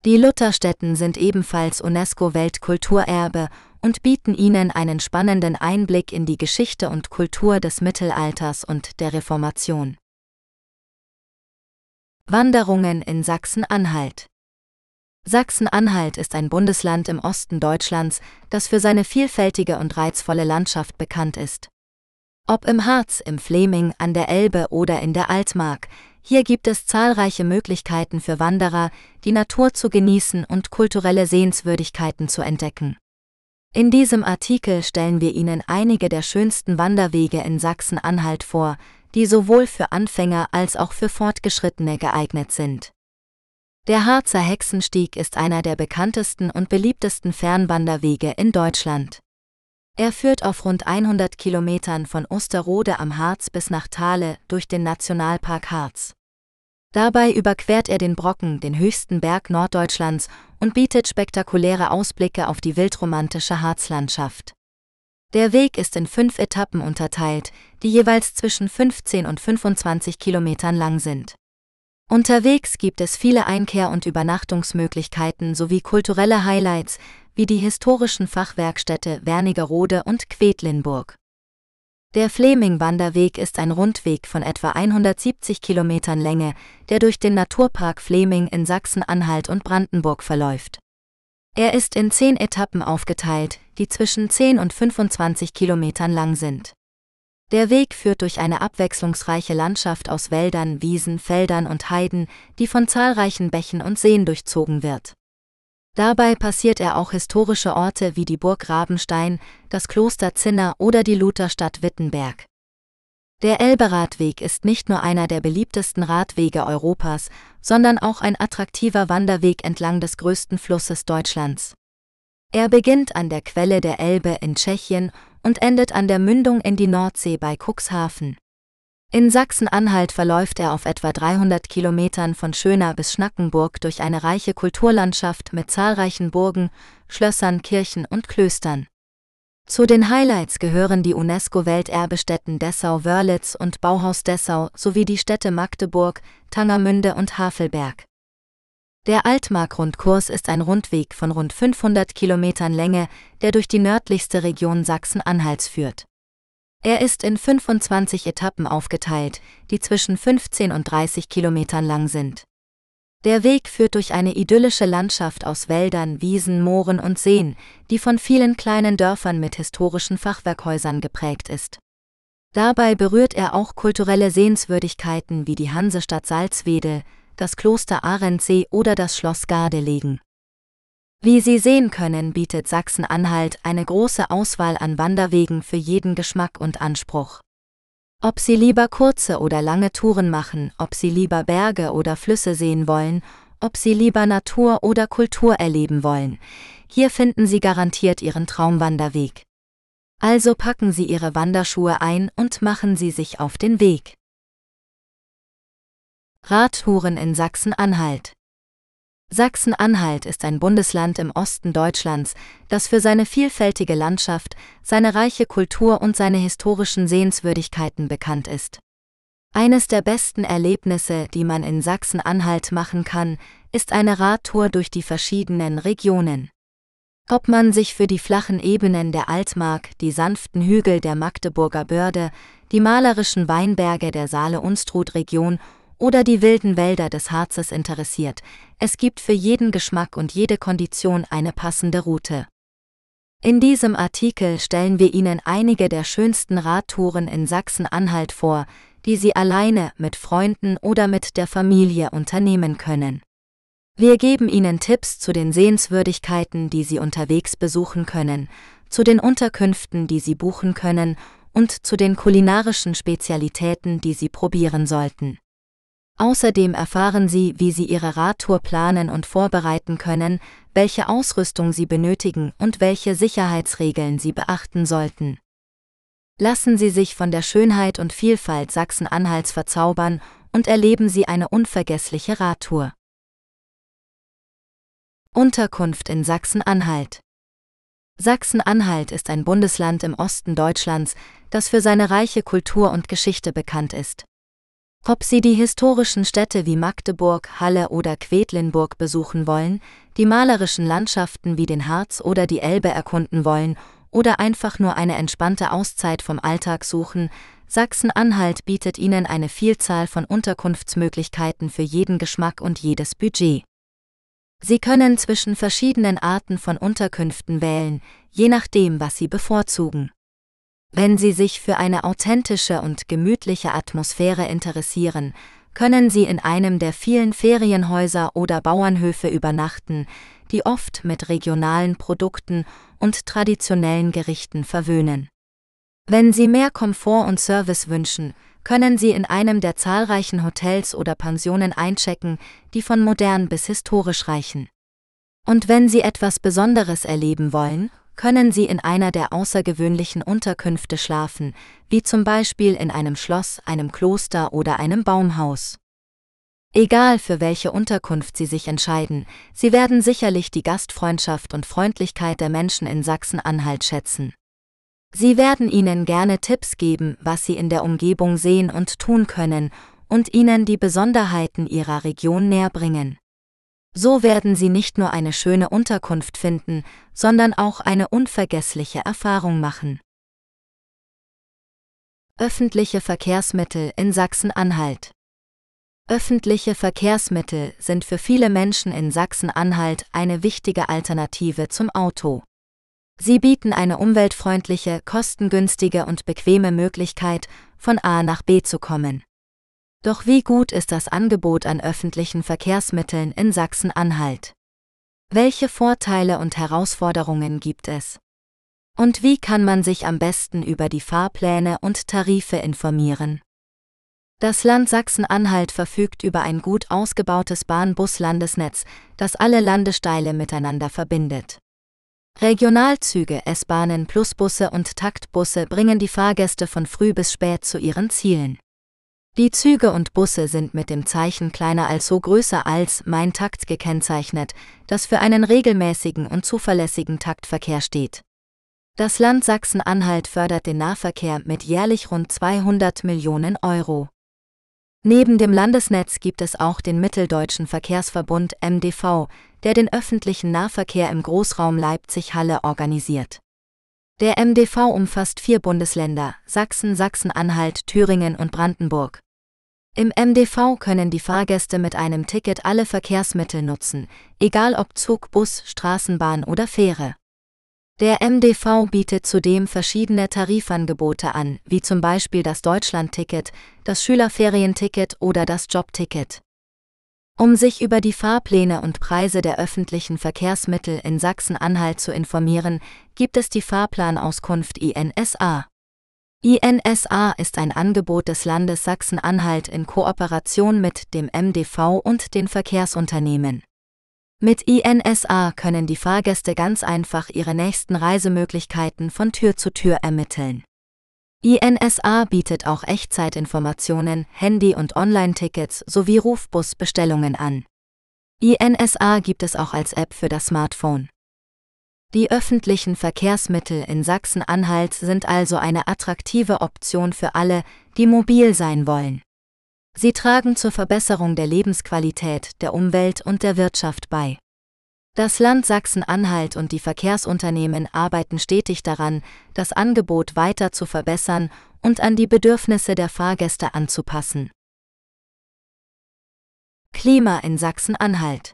Die Lutherstätten sind ebenfalls UNESCO-Weltkulturerbe und bieten ihnen einen spannenden Einblick in die Geschichte und Kultur des Mittelalters und der Reformation. Wanderungen in Sachsen-Anhalt Sachsen-Anhalt ist ein Bundesland im Osten Deutschlands, das für seine vielfältige und reizvolle Landschaft bekannt ist. Ob im Harz, im Fleming, an der Elbe oder in der Altmark, hier gibt es zahlreiche Möglichkeiten für Wanderer, die Natur zu genießen und kulturelle Sehenswürdigkeiten zu entdecken. In diesem Artikel stellen wir Ihnen einige der schönsten Wanderwege in Sachsen-Anhalt vor, die sowohl für Anfänger als auch für Fortgeschrittene geeignet sind. Der Harzer Hexenstieg ist einer der bekanntesten und beliebtesten Fernwanderwege in Deutschland. Er führt auf rund 100 Kilometern von Osterode am Harz bis nach Thale durch den Nationalpark Harz. Dabei überquert er den Brocken, den höchsten Berg Norddeutschlands, und bietet spektakuläre Ausblicke auf die wildromantische Harzlandschaft. Der Weg ist in fünf Etappen unterteilt, die jeweils zwischen 15 und 25 Kilometern lang sind. Unterwegs gibt es viele Einkehr- und Übernachtungsmöglichkeiten sowie kulturelle Highlights wie die historischen Fachwerkstätte Wernigerode und Quedlinburg. Der Fleming-Wanderweg ist ein Rundweg von etwa 170 Kilometern Länge, der durch den Naturpark Fleming in Sachsen-Anhalt und Brandenburg verläuft. Er ist in zehn Etappen aufgeteilt, die zwischen 10 und 25 Kilometern lang sind. Der Weg führt durch eine abwechslungsreiche Landschaft aus Wäldern, Wiesen, Feldern und Heiden, die von zahlreichen Bächen und Seen durchzogen wird. Dabei passiert er auch historische Orte wie die Burg Rabenstein, das Kloster Zinner oder die Lutherstadt Wittenberg. Der Elberadweg ist nicht nur einer der beliebtesten Radwege Europas, sondern auch ein attraktiver Wanderweg entlang des größten Flusses Deutschlands. Er beginnt an der Quelle der Elbe in Tschechien und endet an der Mündung in die Nordsee bei Cuxhaven. In Sachsen-Anhalt verläuft er auf etwa 300 Kilometern von Schöna bis Schnackenburg durch eine reiche Kulturlandschaft mit zahlreichen Burgen, Schlössern, Kirchen und Klöstern. Zu den Highlights gehören die UNESCO-Welterbestätten Dessau-Wörlitz und Bauhaus Dessau sowie die Städte Magdeburg, Tangermünde und Havelberg. Der Altmark-Rundkurs ist ein Rundweg von rund 500 Kilometern Länge, der durch die nördlichste Region Sachsen-Anhalts führt. Er ist in 25 Etappen aufgeteilt, die zwischen 15 und 30 Kilometern lang sind. Der Weg führt durch eine idyllische Landschaft aus Wäldern, Wiesen, Mooren und Seen, die von vielen kleinen Dörfern mit historischen Fachwerkhäusern geprägt ist. Dabei berührt er auch kulturelle Sehenswürdigkeiten wie die Hansestadt Salzwedel, das Kloster Arendsee oder das Schloss Gardelegen. Wie Sie sehen können, bietet Sachsen-Anhalt eine große Auswahl an Wanderwegen für jeden Geschmack und Anspruch. Ob Sie lieber kurze oder lange Touren machen, ob Sie lieber Berge oder Flüsse sehen wollen, ob Sie lieber Natur oder Kultur erleben wollen, hier finden Sie garantiert Ihren Traumwanderweg. Also packen Sie Ihre Wanderschuhe ein und machen Sie sich auf den Weg. Radtouren in Sachsen-Anhalt Sachsen-Anhalt ist ein Bundesland im Osten Deutschlands, das für seine vielfältige Landschaft, seine reiche Kultur und seine historischen Sehenswürdigkeiten bekannt ist. Eines der besten Erlebnisse, die man in Sachsen-Anhalt machen kann, ist eine Radtour durch die verschiedenen Regionen. Ob man sich für die flachen Ebenen der Altmark, die sanften Hügel der Magdeburger Börde, die malerischen Weinberge der Saale-Unstrut-Region oder die wilden Wälder des Harzes interessiert, es gibt für jeden Geschmack und jede Kondition eine passende Route. In diesem Artikel stellen wir Ihnen einige der schönsten Radtouren in Sachsen-Anhalt vor, die Sie alleine, mit Freunden oder mit der Familie unternehmen können. Wir geben Ihnen Tipps zu den Sehenswürdigkeiten, die Sie unterwegs besuchen können, zu den Unterkünften, die Sie buchen können und zu den kulinarischen Spezialitäten, die Sie probieren sollten. Außerdem erfahren Sie, wie Sie Ihre Radtour planen und vorbereiten können, welche Ausrüstung Sie benötigen und welche Sicherheitsregeln Sie beachten sollten. Lassen Sie sich von der Schönheit und Vielfalt Sachsen-Anhalts verzaubern und erleben Sie eine unvergessliche Radtour. Unterkunft in Sachsen-Anhalt Sachsen-Anhalt ist ein Bundesland im Osten Deutschlands, das für seine reiche Kultur und Geschichte bekannt ist. Ob Sie die historischen Städte wie Magdeburg, Halle oder Quedlinburg besuchen wollen, die malerischen Landschaften wie den Harz oder die Elbe erkunden wollen oder einfach nur eine entspannte Auszeit vom Alltag suchen, Sachsen-Anhalt bietet Ihnen eine Vielzahl von Unterkunftsmöglichkeiten für jeden Geschmack und jedes Budget. Sie können zwischen verschiedenen Arten von Unterkünften wählen, je nachdem, was Sie bevorzugen. Wenn Sie sich für eine authentische und gemütliche Atmosphäre interessieren, können Sie in einem der vielen Ferienhäuser oder Bauernhöfe übernachten, die oft mit regionalen Produkten und traditionellen Gerichten verwöhnen. Wenn Sie mehr Komfort und Service wünschen, können Sie in einem der zahlreichen Hotels oder Pensionen einchecken, die von modern bis historisch reichen. Und wenn Sie etwas Besonderes erleben wollen, können Sie in einer der außergewöhnlichen Unterkünfte schlafen, wie zum Beispiel in einem Schloss, einem Kloster oder einem Baumhaus. Egal für welche Unterkunft Sie sich entscheiden, Sie werden sicherlich die Gastfreundschaft und Freundlichkeit der Menschen in Sachsen-Anhalt schätzen. Sie werden Ihnen gerne Tipps geben, was Sie in der Umgebung sehen und tun können, und Ihnen die Besonderheiten Ihrer Region näherbringen. So werden Sie nicht nur eine schöne Unterkunft finden, sondern auch eine unvergessliche Erfahrung machen. Öffentliche Verkehrsmittel in Sachsen-Anhalt Öffentliche Verkehrsmittel sind für viele Menschen in Sachsen-Anhalt eine wichtige Alternative zum Auto. Sie bieten eine umweltfreundliche, kostengünstige und bequeme Möglichkeit, von A nach B zu kommen. Doch wie gut ist das Angebot an öffentlichen Verkehrsmitteln in Sachsen-Anhalt? Welche Vorteile und Herausforderungen gibt es? Und wie kann man sich am besten über die Fahrpläne und Tarife informieren? Das Land Sachsen-Anhalt verfügt über ein gut ausgebautes Bahn-Bus-Landesnetz, das alle Landesteile miteinander verbindet. Regionalzüge, S-Bahnen, Plusbusse und Taktbusse bringen die Fahrgäste von früh bis spät zu ihren Zielen. Die Züge und Busse sind mit dem Zeichen kleiner als so größer als Mein Takt gekennzeichnet, das für einen regelmäßigen und zuverlässigen Taktverkehr steht. Das Land Sachsen-Anhalt fördert den Nahverkehr mit jährlich rund 200 Millionen Euro. Neben dem Landesnetz gibt es auch den Mitteldeutschen Verkehrsverbund MDV, der den öffentlichen Nahverkehr im Großraum Leipzig-Halle organisiert. Der MDV umfasst vier Bundesländer, Sachsen, Sachsen-Anhalt, Thüringen und Brandenburg. Im MDV können die Fahrgäste mit einem Ticket alle Verkehrsmittel nutzen, egal ob Zug, Bus, Straßenbahn oder Fähre. Der MDV bietet zudem verschiedene Tarifangebote an, wie zum Beispiel das Deutschlandticket, das Schülerferienticket oder das Jobticket. Um sich über die Fahrpläne und Preise der öffentlichen Verkehrsmittel in Sachsen-Anhalt zu informieren, gibt es die Fahrplanauskunft INSA. INSA ist ein Angebot des Landes Sachsen-Anhalt in Kooperation mit dem MDV und den Verkehrsunternehmen. Mit INSA können die Fahrgäste ganz einfach ihre nächsten Reisemöglichkeiten von Tür zu Tür ermitteln. INSA bietet auch Echtzeitinformationen, Handy- und Online-Tickets sowie Rufbusbestellungen an. INSA gibt es auch als App für das Smartphone. Die öffentlichen Verkehrsmittel in Sachsen-Anhalt sind also eine attraktive Option für alle, die mobil sein wollen. Sie tragen zur Verbesserung der Lebensqualität, der Umwelt und der Wirtschaft bei. Das Land Sachsen-Anhalt und die Verkehrsunternehmen arbeiten stetig daran, das Angebot weiter zu verbessern und an die Bedürfnisse der Fahrgäste anzupassen. Klima in Sachsen-Anhalt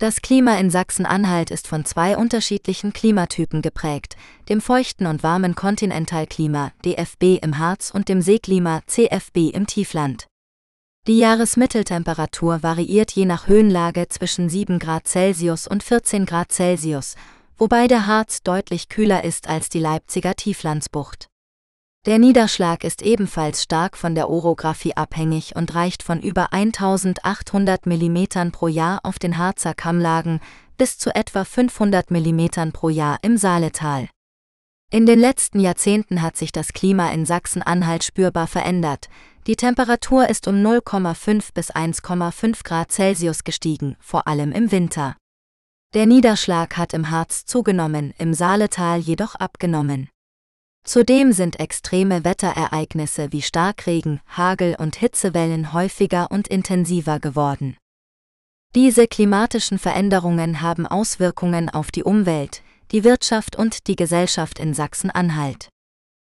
Das Klima in Sachsen-Anhalt ist von zwei unterschiedlichen Klimatypen geprägt, dem feuchten und warmen Kontinentalklima DFB im Harz und dem Seeklima CFB im Tiefland. Die Jahresmitteltemperatur variiert je nach Höhenlage zwischen 7 Grad Celsius und 14 Grad Celsius, wobei der Harz deutlich kühler ist als die Leipziger Tieflandsbucht. Der Niederschlag ist ebenfalls stark von der Orographie abhängig und reicht von über 1800 mm pro Jahr auf den Harzer Kammlagen bis zu etwa 500 mm pro Jahr im Saaletal. In den letzten Jahrzehnten hat sich das Klima in Sachsen-Anhalt spürbar verändert. Die Temperatur ist um 0,5 bis 1,5 Grad Celsius gestiegen, vor allem im Winter. Der Niederschlag hat im Harz zugenommen, im Saaletal jedoch abgenommen. Zudem sind extreme Wetterereignisse wie Starkregen, Hagel und Hitzewellen häufiger und intensiver geworden. Diese klimatischen Veränderungen haben Auswirkungen auf die Umwelt, die Wirtschaft und die Gesellschaft in Sachsen-Anhalt.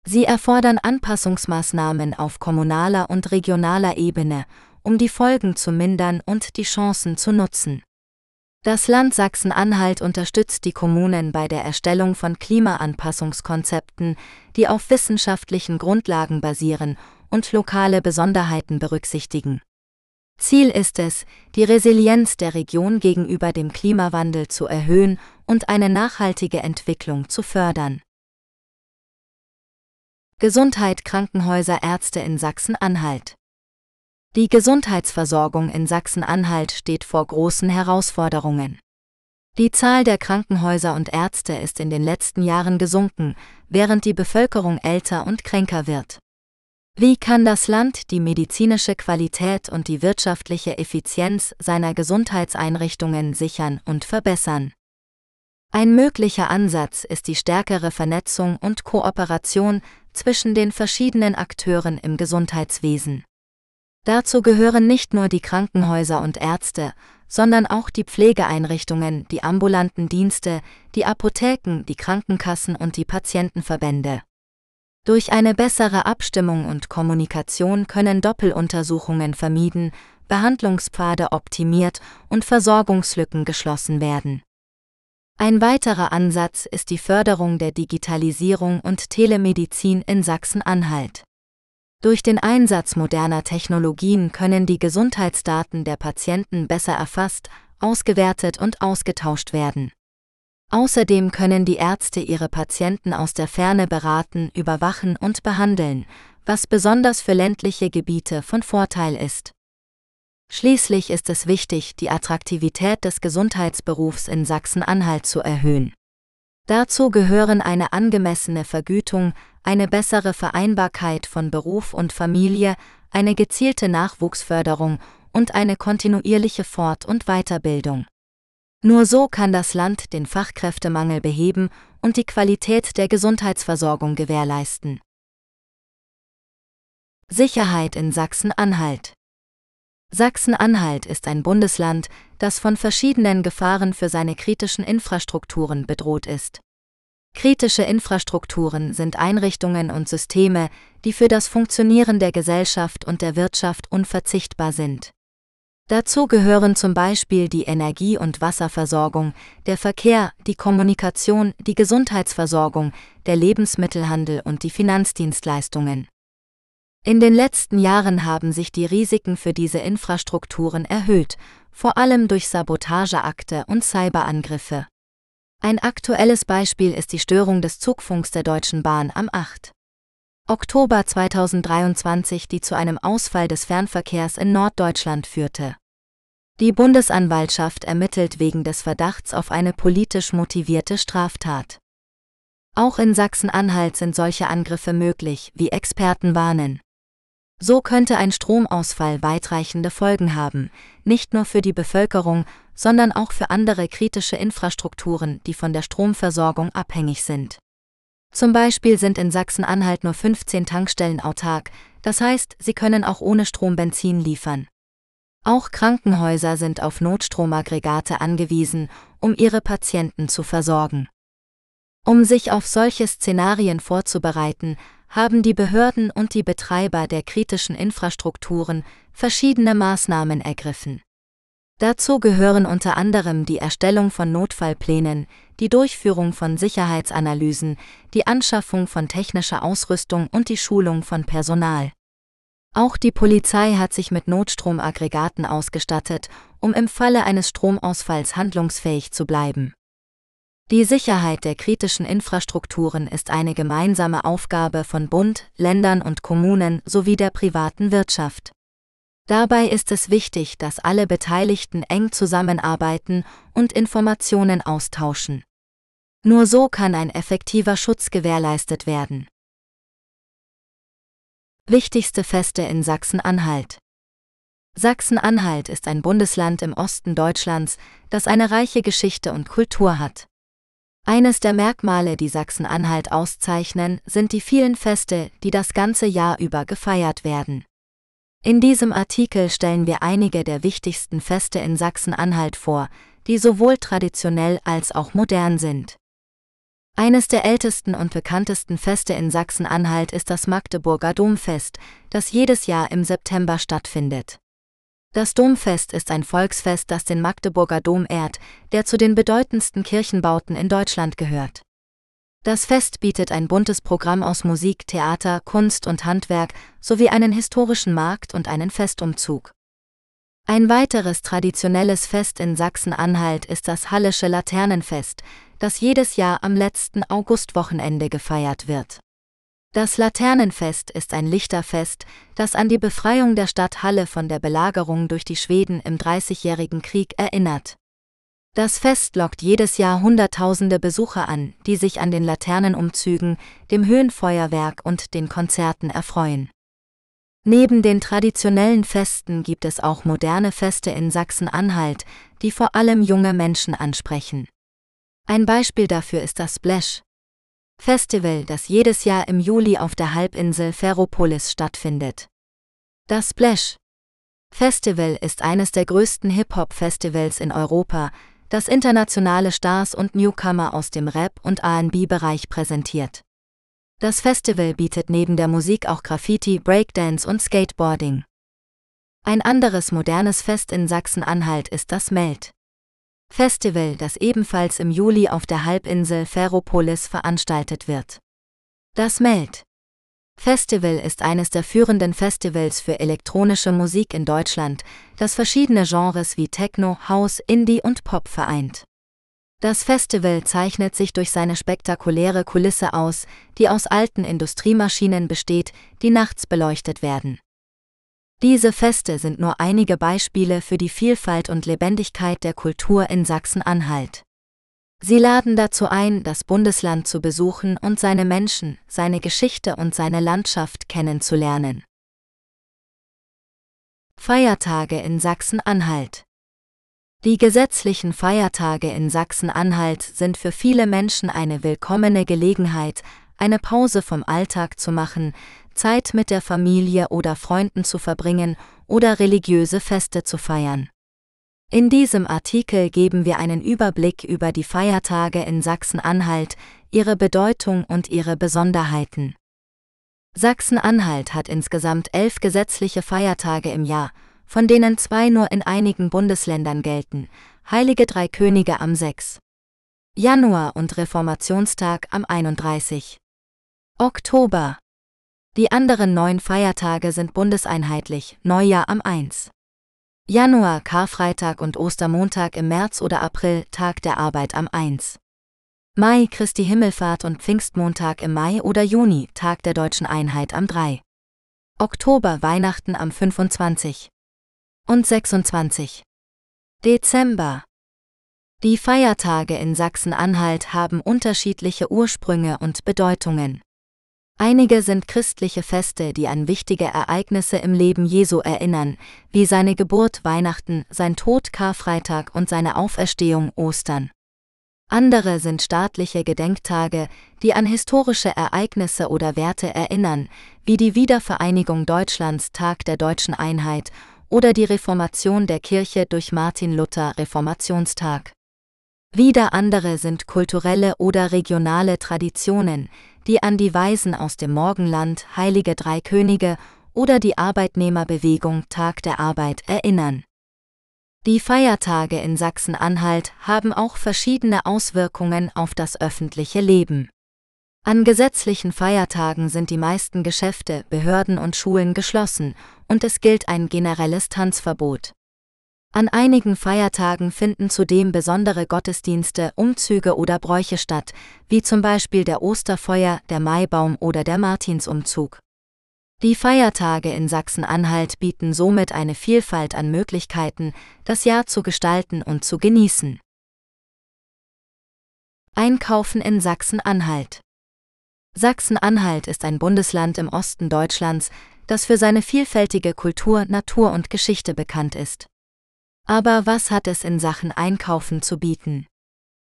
Sie erfordern Anpassungsmaßnahmen auf kommunaler und regionaler Ebene, um die Folgen zu mindern und die Chancen zu nutzen. Das Land Sachsen-Anhalt unterstützt die Kommunen bei der Erstellung von Klimaanpassungskonzepten, die auf wissenschaftlichen Grundlagen basieren und lokale Besonderheiten berücksichtigen. Ziel ist es, die Resilienz der Region gegenüber dem Klimawandel zu erhöhen und eine nachhaltige Entwicklung zu fördern. Gesundheit Krankenhäuser Ärzte in Sachsen-Anhalt die Gesundheitsversorgung in Sachsen-Anhalt steht vor großen Herausforderungen. Die Zahl der Krankenhäuser und Ärzte ist in den letzten Jahren gesunken, während die Bevölkerung älter und kränker wird. Wie kann das Land die medizinische Qualität und die wirtschaftliche Effizienz seiner Gesundheitseinrichtungen sichern und verbessern? Ein möglicher Ansatz ist die stärkere Vernetzung und Kooperation zwischen den verschiedenen Akteuren im Gesundheitswesen. Dazu gehören nicht nur die Krankenhäuser und Ärzte, sondern auch die Pflegeeinrichtungen, die ambulanten Dienste, die Apotheken, die Krankenkassen und die Patientenverbände. Durch eine bessere Abstimmung und Kommunikation können Doppeluntersuchungen vermieden, Behandlungspfade optimiert und Versorgungslücken geschlossen werden. Ein weiterer Ansatz ist die Förderung der Digitalisierung und Telemedizin in Sachsen-Anhalt. Durch den Einsatz moderner Technologien können die Gesundheitsdaten der Patienten besser erfasst, ausgewertet und ausgetauscht werden. Außerdem können die Ärzte ihre Patienten aus der Ferne beraten, überwachen und behandeln, was besonders für ländliche Gebiete von Vorteil ist. Schließlich ist es wichtig, die Attraktivität des Gesundheitsberufs in Sachsen-Anhalt zu erhöhen. Dazu gehören eine angemessene Vergütung, eine bessere Vereinbarkeit von Beruf und Familie, eine gezielte Nachwuchsförderung und eine kontinuierliche Fort- und Weiterbildung. Nur so kann das Land den Fachkräftemangel beheben und die Qualität der Gesundheitsversorgung gewährleisten. Sicherheit in Sachsen-Anhalt Sachsen-Anhalt ist ein Bundesland, das von verschiedenen Gefahren für seine kritischen Infrastrukturen bedroht ist. Kritische Infrastrukturen sind Einrichtungen und Systeme, die für das Funktionieren der Gesellschaft und der Wirtschaft unverzichtbar sind. Dazu gehören zum Beispiel die Energie- und Wasserversorgung, der Verkehr, die Kommunikation, die Gesundheitsversorgung, der Lebensmittelhandel und die Finanzdienstleistungen. In den letzten Jahren haben sich die Risiken für diese Infrastrukturen erhöht, vor allem durch Sabotageakte und Cyberangriffe. Ein aktuelles Beispiel ist die Störung des Zugfunks der Deutschen Bahn am 8. Oktober 2023, die zu einem Ausfall des Fernverkehrs in Norddeutschland führte. Die Bundesanwaltschaft ermittelt wegen des Verdachts auf eine politisch motivierte Straftat. Auch in Sachsen-Anhalt sind solche Angriffe möglich, wie Experten warnen. So könnte ein Stromausfall weitreichende Folgen haben, nicht nur für die Bevölkerung, sondern auch für andere kritische Infrastrukturen, die von der Stromversorgung abhängig sind. Zum Beispiel sind in Sachsen-Anhalt nur 15 Tankstellen autark, das heißt, sie können auch ohne Strom Benzin liefern. Auch Krankenhäuser sind auf Notstromaggregate angewiesen, um ihre Patienten zu versorgen. Um sich auf solche Szenarien vorzubereiten, haben die Behörden und die Betreiber der kritischen Infrastrukturen verschiedene Maßnahmen ergriffen. Dazu gehören unter anderem die Erstellung von Notfallplänen, die Durchführung von Sicherheitsanalysen, die Anschaffung von technischer Ausrüstung und die Schulung von Personal. Auch die Polizei hat sich mit Notstromaggregaten ausgestattet, um im Falle eines Stromausfalls handlungsfähig zu bleiben. Die Sicherheit der kritischen Infrastrukturen ist eine gemeinsame Aufgabe von Bund, Ländern und Kommunen sowie der privaten Wirtschaft. Dabei ist es wichtig, dass alle Beteiligten eng zusammenarbeiten und Informationen austauschen. Nur so kann ein effektiver Schutz gewährleistet werden. Wichtigste Feste in Sachsen-Anhalt Sachsen-Anhalt ist ein Bundesland im Osten Deutschlands, das eine reiche Geschichte und Kultur hat. Eines der Merkmale, die Sachsen-Anhalt auszeichnen, sind die vielen Feste, die das ganze Jahr über gefeiert werden. In diesem Artikel stellen wir einige der wichtigsten Feste in Sachsen-Anhalt vor, die sowohl traditionell als auch modern sind. Eines der ältesten und bekanntesten Feste in Sachsen-Anhalt ist das Magdeburger Domfest, das jedes Jahr im September stattfindet. Das Domfest ist ein Volksfest, das den Magdeburger Dom ehrt, der zu den bedeutendsten Kirchenbauten in Deutschland gehört. Das Fest bietet ein buntes Programm aus Musik, Theater, Kunst und Handwerk sowie einen historischen Markt und einen Festumzug. Ein weiteres traditionelles Fest in Sachsen-Anhalt ist das Hallische Laternenfest, das jedes Jahr am letzten Augustwochenende gefeiert wird. Das Laternenfest ist ein Lichterfest, das an die Befreiung der Stadt Halle von der Belagerung durch die Schweden im Dreißigjährigen Krieg erinnert. Das Fest lockt jedes Jahr Hunderttausende Besucher an, die sich an den Laternenumzügen, dem Höhenfeuerwerk und den Konzerten erfreuen. Neben den traditionellen Festen gibt es auch moderne Feste in Sachsen-Anhalt, die vor allem junge Menschen ansprechen. Ein Beispiel dafür ist das Splash Festival, das jedes Jahr im Juli auf der Halbinsel Ferropolis stattfindet. Das Splash Festival ist eines der größten Hip-Hop-Festivals in Europa, das internationale Stars und Newcomer aus dem Rap- und RB-Bereich präsentiert. Das Festival bietet neben der Musik auch Graffiti, Breakdance und Skateboarding. Ein anderes modernes Fest in Sachsen-Anhalt ist das Meld. Festival, das ebenfalls im Juli auf der Halbinsel Ferropolis veranstaltet wird. Das Meld. Festival ist eines der führenden Festivals für elektronische Musik in Deutschland, das verschiedene Genres wie Techno, House, Indie und Pop vereint. Das Festival zeichnet sich durch seine spektakuläre Kulisse aus, die aus alten Industriemaschinen besteht, die nachts beleuchtet werden. Diese Feste sind nur einige Beispiele für die Vielfalt und Lebendigkeit der Kultur in Sachsen-Anhalt. Sie laden dazu ein, das Bundesland zu besuchen und seine Menschen, seine Geschichte und seine Landschaft kennenzulernen. Feiertage in Sachsen-Anhalt die gesetzlichen Feiertage in Sachsen-Anhalt sind für viele Menschen eine willkommene Gelegenheit, eine Pause vom Alltag zu machen, Zeit mit der Familie oder Freunden zu verbringen oder religiöse Feste zu feiern. In diesem Artikel geben wir einen Überblick über die Feiertage in Sachsen-Anhalt, ihre Bedeutung und ihre Besonderheiten. Sachsen-Anhalt hat insgesamt elf gesetzliche Feiertage im Jahr, von denen zwei nur in einigen Bundesländern gelten, Heilige Drei Könige am 6. Januar und Reformationstag am 31. Oktober. Die anderen neun Feiertage sind bundeseinheitlich, Neujahr am 1. Januar, Karfreitag und Ostermontag im März oder April, Tag der Arbeit am 1. Mai, Christi Himmelfahrt und Pfingstmontag im Mai oder Juni, Tag der deutschen Einheit am 3. Oktober, Weihnachten am 25 und 26. Dezember. Die Feiertage in Sachsen-Anhalt haben unterschiedliche Ursprünge und Bedeutungen. Einige sind christliche Feste, die an wichtige Ereignisse im Leben Jesu erinnern, wie seine Geburt Weihnachten, sein Tod Karfreitag und seine Auferstehung Ostern. Andere sind staatliche Gedenktage, die an historische Ereignisse oder Werte erinnern, wie die Wiedervereinigung Deutschlands Tag der deutschen Einheit oder die Reformation der Kirche durch Martin Luther Reformationstag. Wieder andere sind kulturelle oder regionale Traditionen, die an die Weisen aus dem Morgenland, Heilige Drei Könige oder die Arbeitnehmerbewegung Tag der Arbeit erinnern. Die Feiertage in Sachsen-Anhalt haben auch verschiedene Auswirkungen auf das öffentliche Leben. An gesetzlichen Feiertagen sind die meisten Geschäfte, Behörden und Schulen geschlossen und es gilt ein generelles Tanzverbot. An einigen Feiertagen finden zudem besondere Gottesdienste, Umzüge oder Bräuche statt, wie zum Beispiel der Osterfeuer, der Maibaum oder der Martinsumzug. Die Feiertage in Sachsen-Anhalt bieten somit eine Vielfalt an Möglichkeiten, das Jahr zu gestalten und zu genießen. Einkaufen in Sachsen-Anhalt Sachsen-Anhalt ist ein Bundesland im Osten Deutschlands, das für seine vielfältige Kultur, Natur und Geschichte bekannt ist. Aber was hat es in Sachen Einkaufen zu bieten?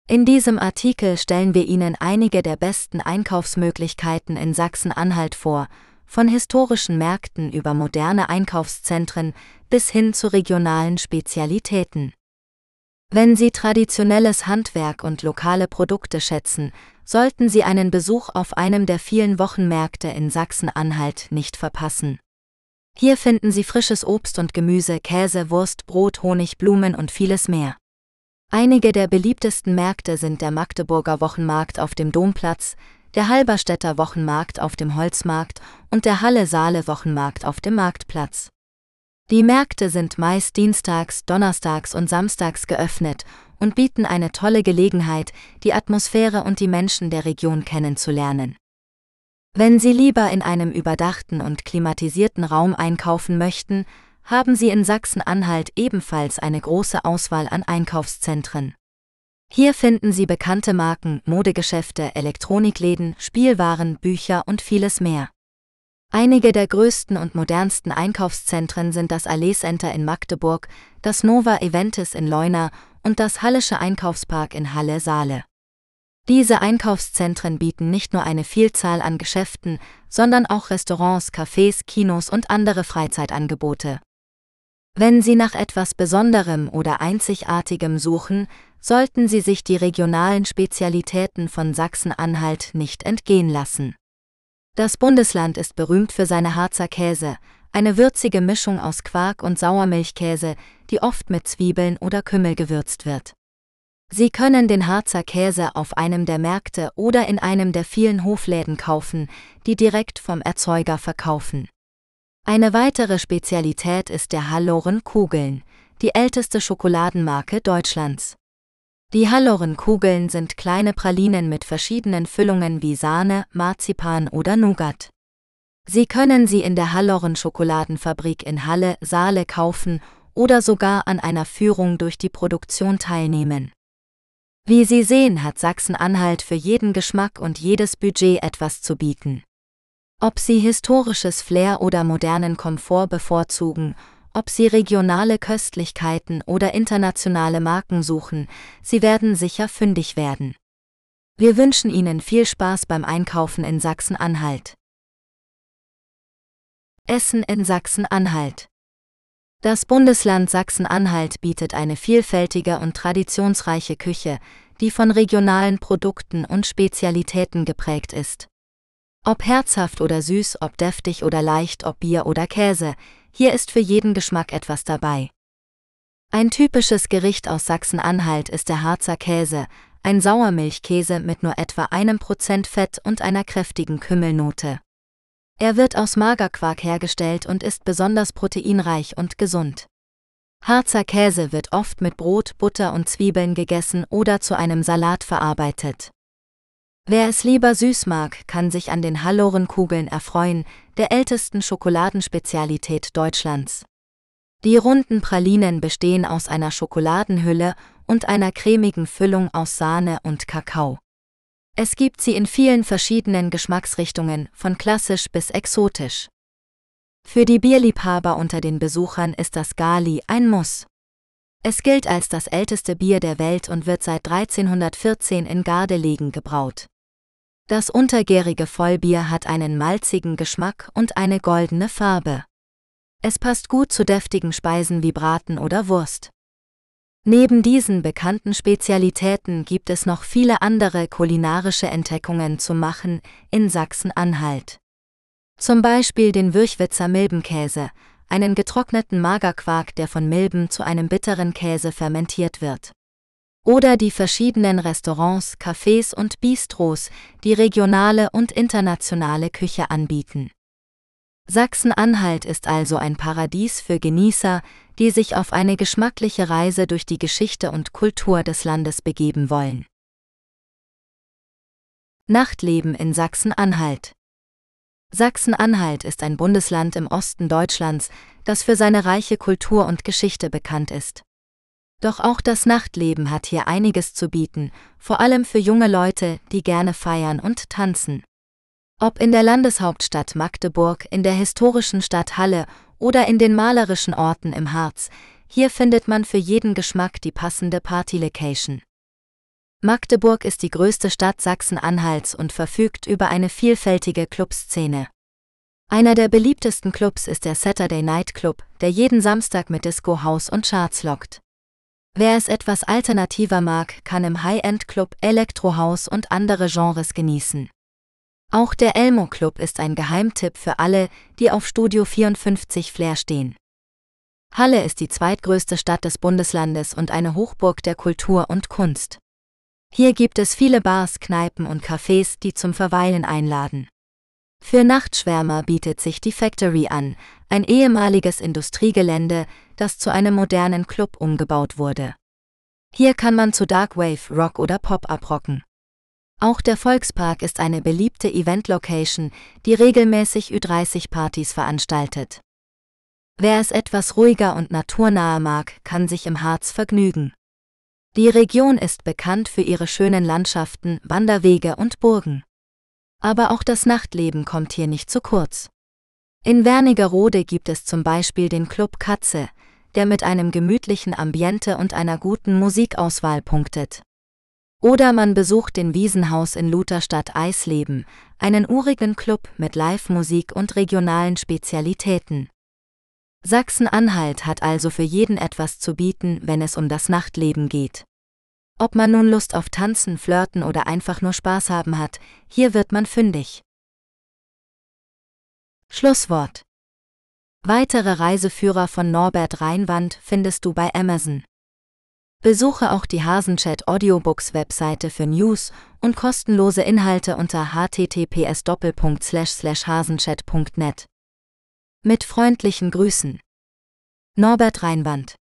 In diesem Artikel stellen wir Ihnen einige der besten Einkaufsmöglichkeiten in Sachsen-Anhalt vor, von historischen Märkten über moderne Einkaufszentren bis hin zu regionalen Spezialitäten. Wenn Sie traditionelles Handwerk und lokale Produkte schätzen, sollten Sie einen Besuch auf einem der vielen Wochenmärkte in Sachsen-Anhalt nicht verpassen. Hier finden Sie frisches Obst und Gemüse, Käse, Wurst, Brot, Honig, Blumen und vieles mehr. Einige der beliebtesten Märkte sind der Magdeburger Wochenmarkt auf dem Domplatz, der Halberstädter Wochenmarkt auf dem Holzmarkt und der Halle-Saale Wochenmarkt auf dem Marktplatz. Die Märkte sind meist dienstags, donnerstags und samstags geöffnet und bieten eine tolle Gelegenheit, die Atmosphäre und die Menschen der Region kennenzulernen. Wenn Sie lieber in einem überdachten und klimatisierten Raum einkaufen möchten, haben Sie in Sachsen-Anhalt ebenfalls eine große Auswahl an Einkaufszentren. Hier finden Sie bekannte Marken, Modegeschäfte, Elektronikläden, Spielwaren, Bücher und vieles mehr. Einige der größten und modernsten Einkaufszentren sind das Allee Center in Magdeburg, das Nova Eventis in Leuna und das Hallische Einkaufspark in Halle-Saale. Diese Einkaufszentren bieten nicht nur eine Vielzahl an Geschäften, sondern auch Restaurants, Cafés, Kinos und andere Freizeitangebote. Wenn Sie nach etwas Besonderem oder Einzigartigem suchen, sollten Sie sich die regionalen Spezialitäten von Sachsen-Anhalt nicht entgehen lassen. Das Bundesland ist berühmt für seine Harzer Käse, eine würzige Mischung aus Quark und Sauermilchkäse, die oft mit Zwiebeln oder Kümmel gewürzt wird. Sie können den Harzer Käse auf einem der Märkte oder in einem der vielen Hofläden kaufen, die direkt vom Erzeuger verkaufen. Eine weitere Spezialität ist der Halloren Kugeln, die älteste Schokoladenmarke Deutschlands. Die Halloren Kugeln sind kleine Pralinen mit verschiedenen Füllungen wie Sahne, Marzipan oder Nougat. Sie können sie in der Halloren Schokoladenfabrik in Halle, Saale kaufen oder sogar an einer Führung durch die Produktion teilnehmen. Wie Sie sehen, hat Sachsen-Anhalt für jeden Geschmack und jedes Budget etwas zu bieten. Ob Sie historisches Flair oder modernen Komfort bevorzugen, ob Sie regionale Köstlichkeiten oder internationale Marken suchen, Sie werden sicher fündig werden. Wir wünschen Ihnen viel Spaß beim Einkaufen in Sachsen-Anhalt. Essen in Sachsen-Anhalt das Bundesland Sachsen-Anhalt bietet eine vielfältige und traditionsreiche Küche, die von regionalen Produkten und Spezialitäten geprägt ist. Ob herzhaft oder süß, ob deftig oder leicht, ob Bier oder Käse, hier ist für jeden Geschmack etwas dabei. Ein typisches Gericht aus Sachsen-Anhalt ist der Harzer Käse, ein Sauermilchkäse mit nur etwa einem Prozent Fett und einer kräftigen Kümmelnote. Er wird aus Magerquark hergestellt und ist besonders proteinreich und gesund. Harzer Käse wird oft mit Brot, Butter und Zwiebeln gegessen oder zu einem Salat verarbeitet. Wer es lieber süß mag, kann sich an den Hallorenkugeln erfreuen, der ältesten Schokoladenspezialität Deutschlands. Die runden Pralinen bestehen aus einer Schokoladenhülle und einer cremigen Füllung aus Sahne und Kakao. Es gibt sie in vielen verschiedenen Geschmacksrichtungen, von klassisch bis exotisch. Für die Bierliebhaber unter den Besuchern ist das Gali ein Muss. Es gilt als das älteste Bier der Welt und wird seit 1314 in Gardelegen gebraut. Das untergärige Vollbier hat einen malzigen Geschmack und eine goldene Farbe. Es passt gut zu deftigen Speisen wie Braten oder Wurst. Neben diesen bekannten Spezialitäten gibt es noch viele andere kulinarische Entdeckungen zu machen in Sachsen-Anhalt. Zum Beispiel den Würchwitzer Milbenkäse, einen getrockneten Magerquark, der von Milben zu einem bitteren Käse fermentiert wird. Oder die verschiedenen Restaurants, Cafés und Bistros, die regionale und internationale Küche anbieten. Sachsen-Anhalt ist also ein Paradies für Genießer, die sich auf eine geschmackliche Reise durch die Geschichte und Kultur des Landes begeben wollen. Nachtleben in Sachsen-Anhalt Sachsen-Anhalt ist ein Bundesland im Osten Deutschlands, das für seine reiche Kultur und Geschichte bekannt ist. Doch auch das Nachtleben hat hier einiges zu bieten, vor allem für junge Leute, die gerne feiern und tanzen. Ob in der Landeshauptstadt Magdeburg, in der historischen Stadt Halle oder in den malerischen Orten im Harz, hier findet man für jeden Geschmack die passende Party-Location. Magdeburg ist die größte Stadt Sachsen-Anhalts und verfügt über eine vielfältige Clubszene. Einer der beliebtesten Clubs ist der Saturday Night Club, der jeden Samstag mit Disco House und Charts lockt. Wer es etwas alternativer mag, kann im High-End Club Electro House und andere Genres genießen. Auch der Elmo Club ist ein Geheimtipp für alle, die auf Studio 54 Flair stehen. Halle ist die zweitgrößte Stadt des Bundeslandes und eine Hochburg der Kultur und Kunst. Hier gibt es viele Bars, Kneipen und Cafés, die zum Verweilen einladen. Für Nachtschwärmer bietet sich die Factory an, ein ehemaliges Industriegelände, das zu einem modernen Club umgebaut wurde. Hier kann man zu Darkwave, Rock oder Pop abrocken. Auch der Volkspark ist eine beliebte Event-Location, die regelmäßig Ü30-Partys veranstaltet. Wer es etwas ruhiger und naturnahe mag, kann sich im Harz vergnügen. Die Region ist bekannt für ihre schönen Landschaften, Wanderwege und Burgen. Aber auch das Nachtleben kommt hier nicht zu kurz. In Wernigerode gibt es zum Beispiel den Club Katze, der mit einem gemütlichen Ambiente und einer guten Musikauswahl punktet. Oder man besucht den Wiesenhaus in Lutherstadt Eisleben, einen urigen Club mit Live-Musik und regionalen Spezialitäten. Sachsen-Anhalt hat also für jeden etwas zu bieten, wenn es um das Nachtleben geht. Ob man nun Lust auf Tanzen, Flirten oder einfach nur Spaß haben hat, hier wird man fündig. Schlusswort. Weitere Reiseführer von Norbert Reinwand findest du bei Amazon. Besuche auch die Hasenchat Audiobooks Webseite für News und kostenlose Inhalte unter https hasenchat.net. Mit freundlichen Grüßen. Norbert Reinwand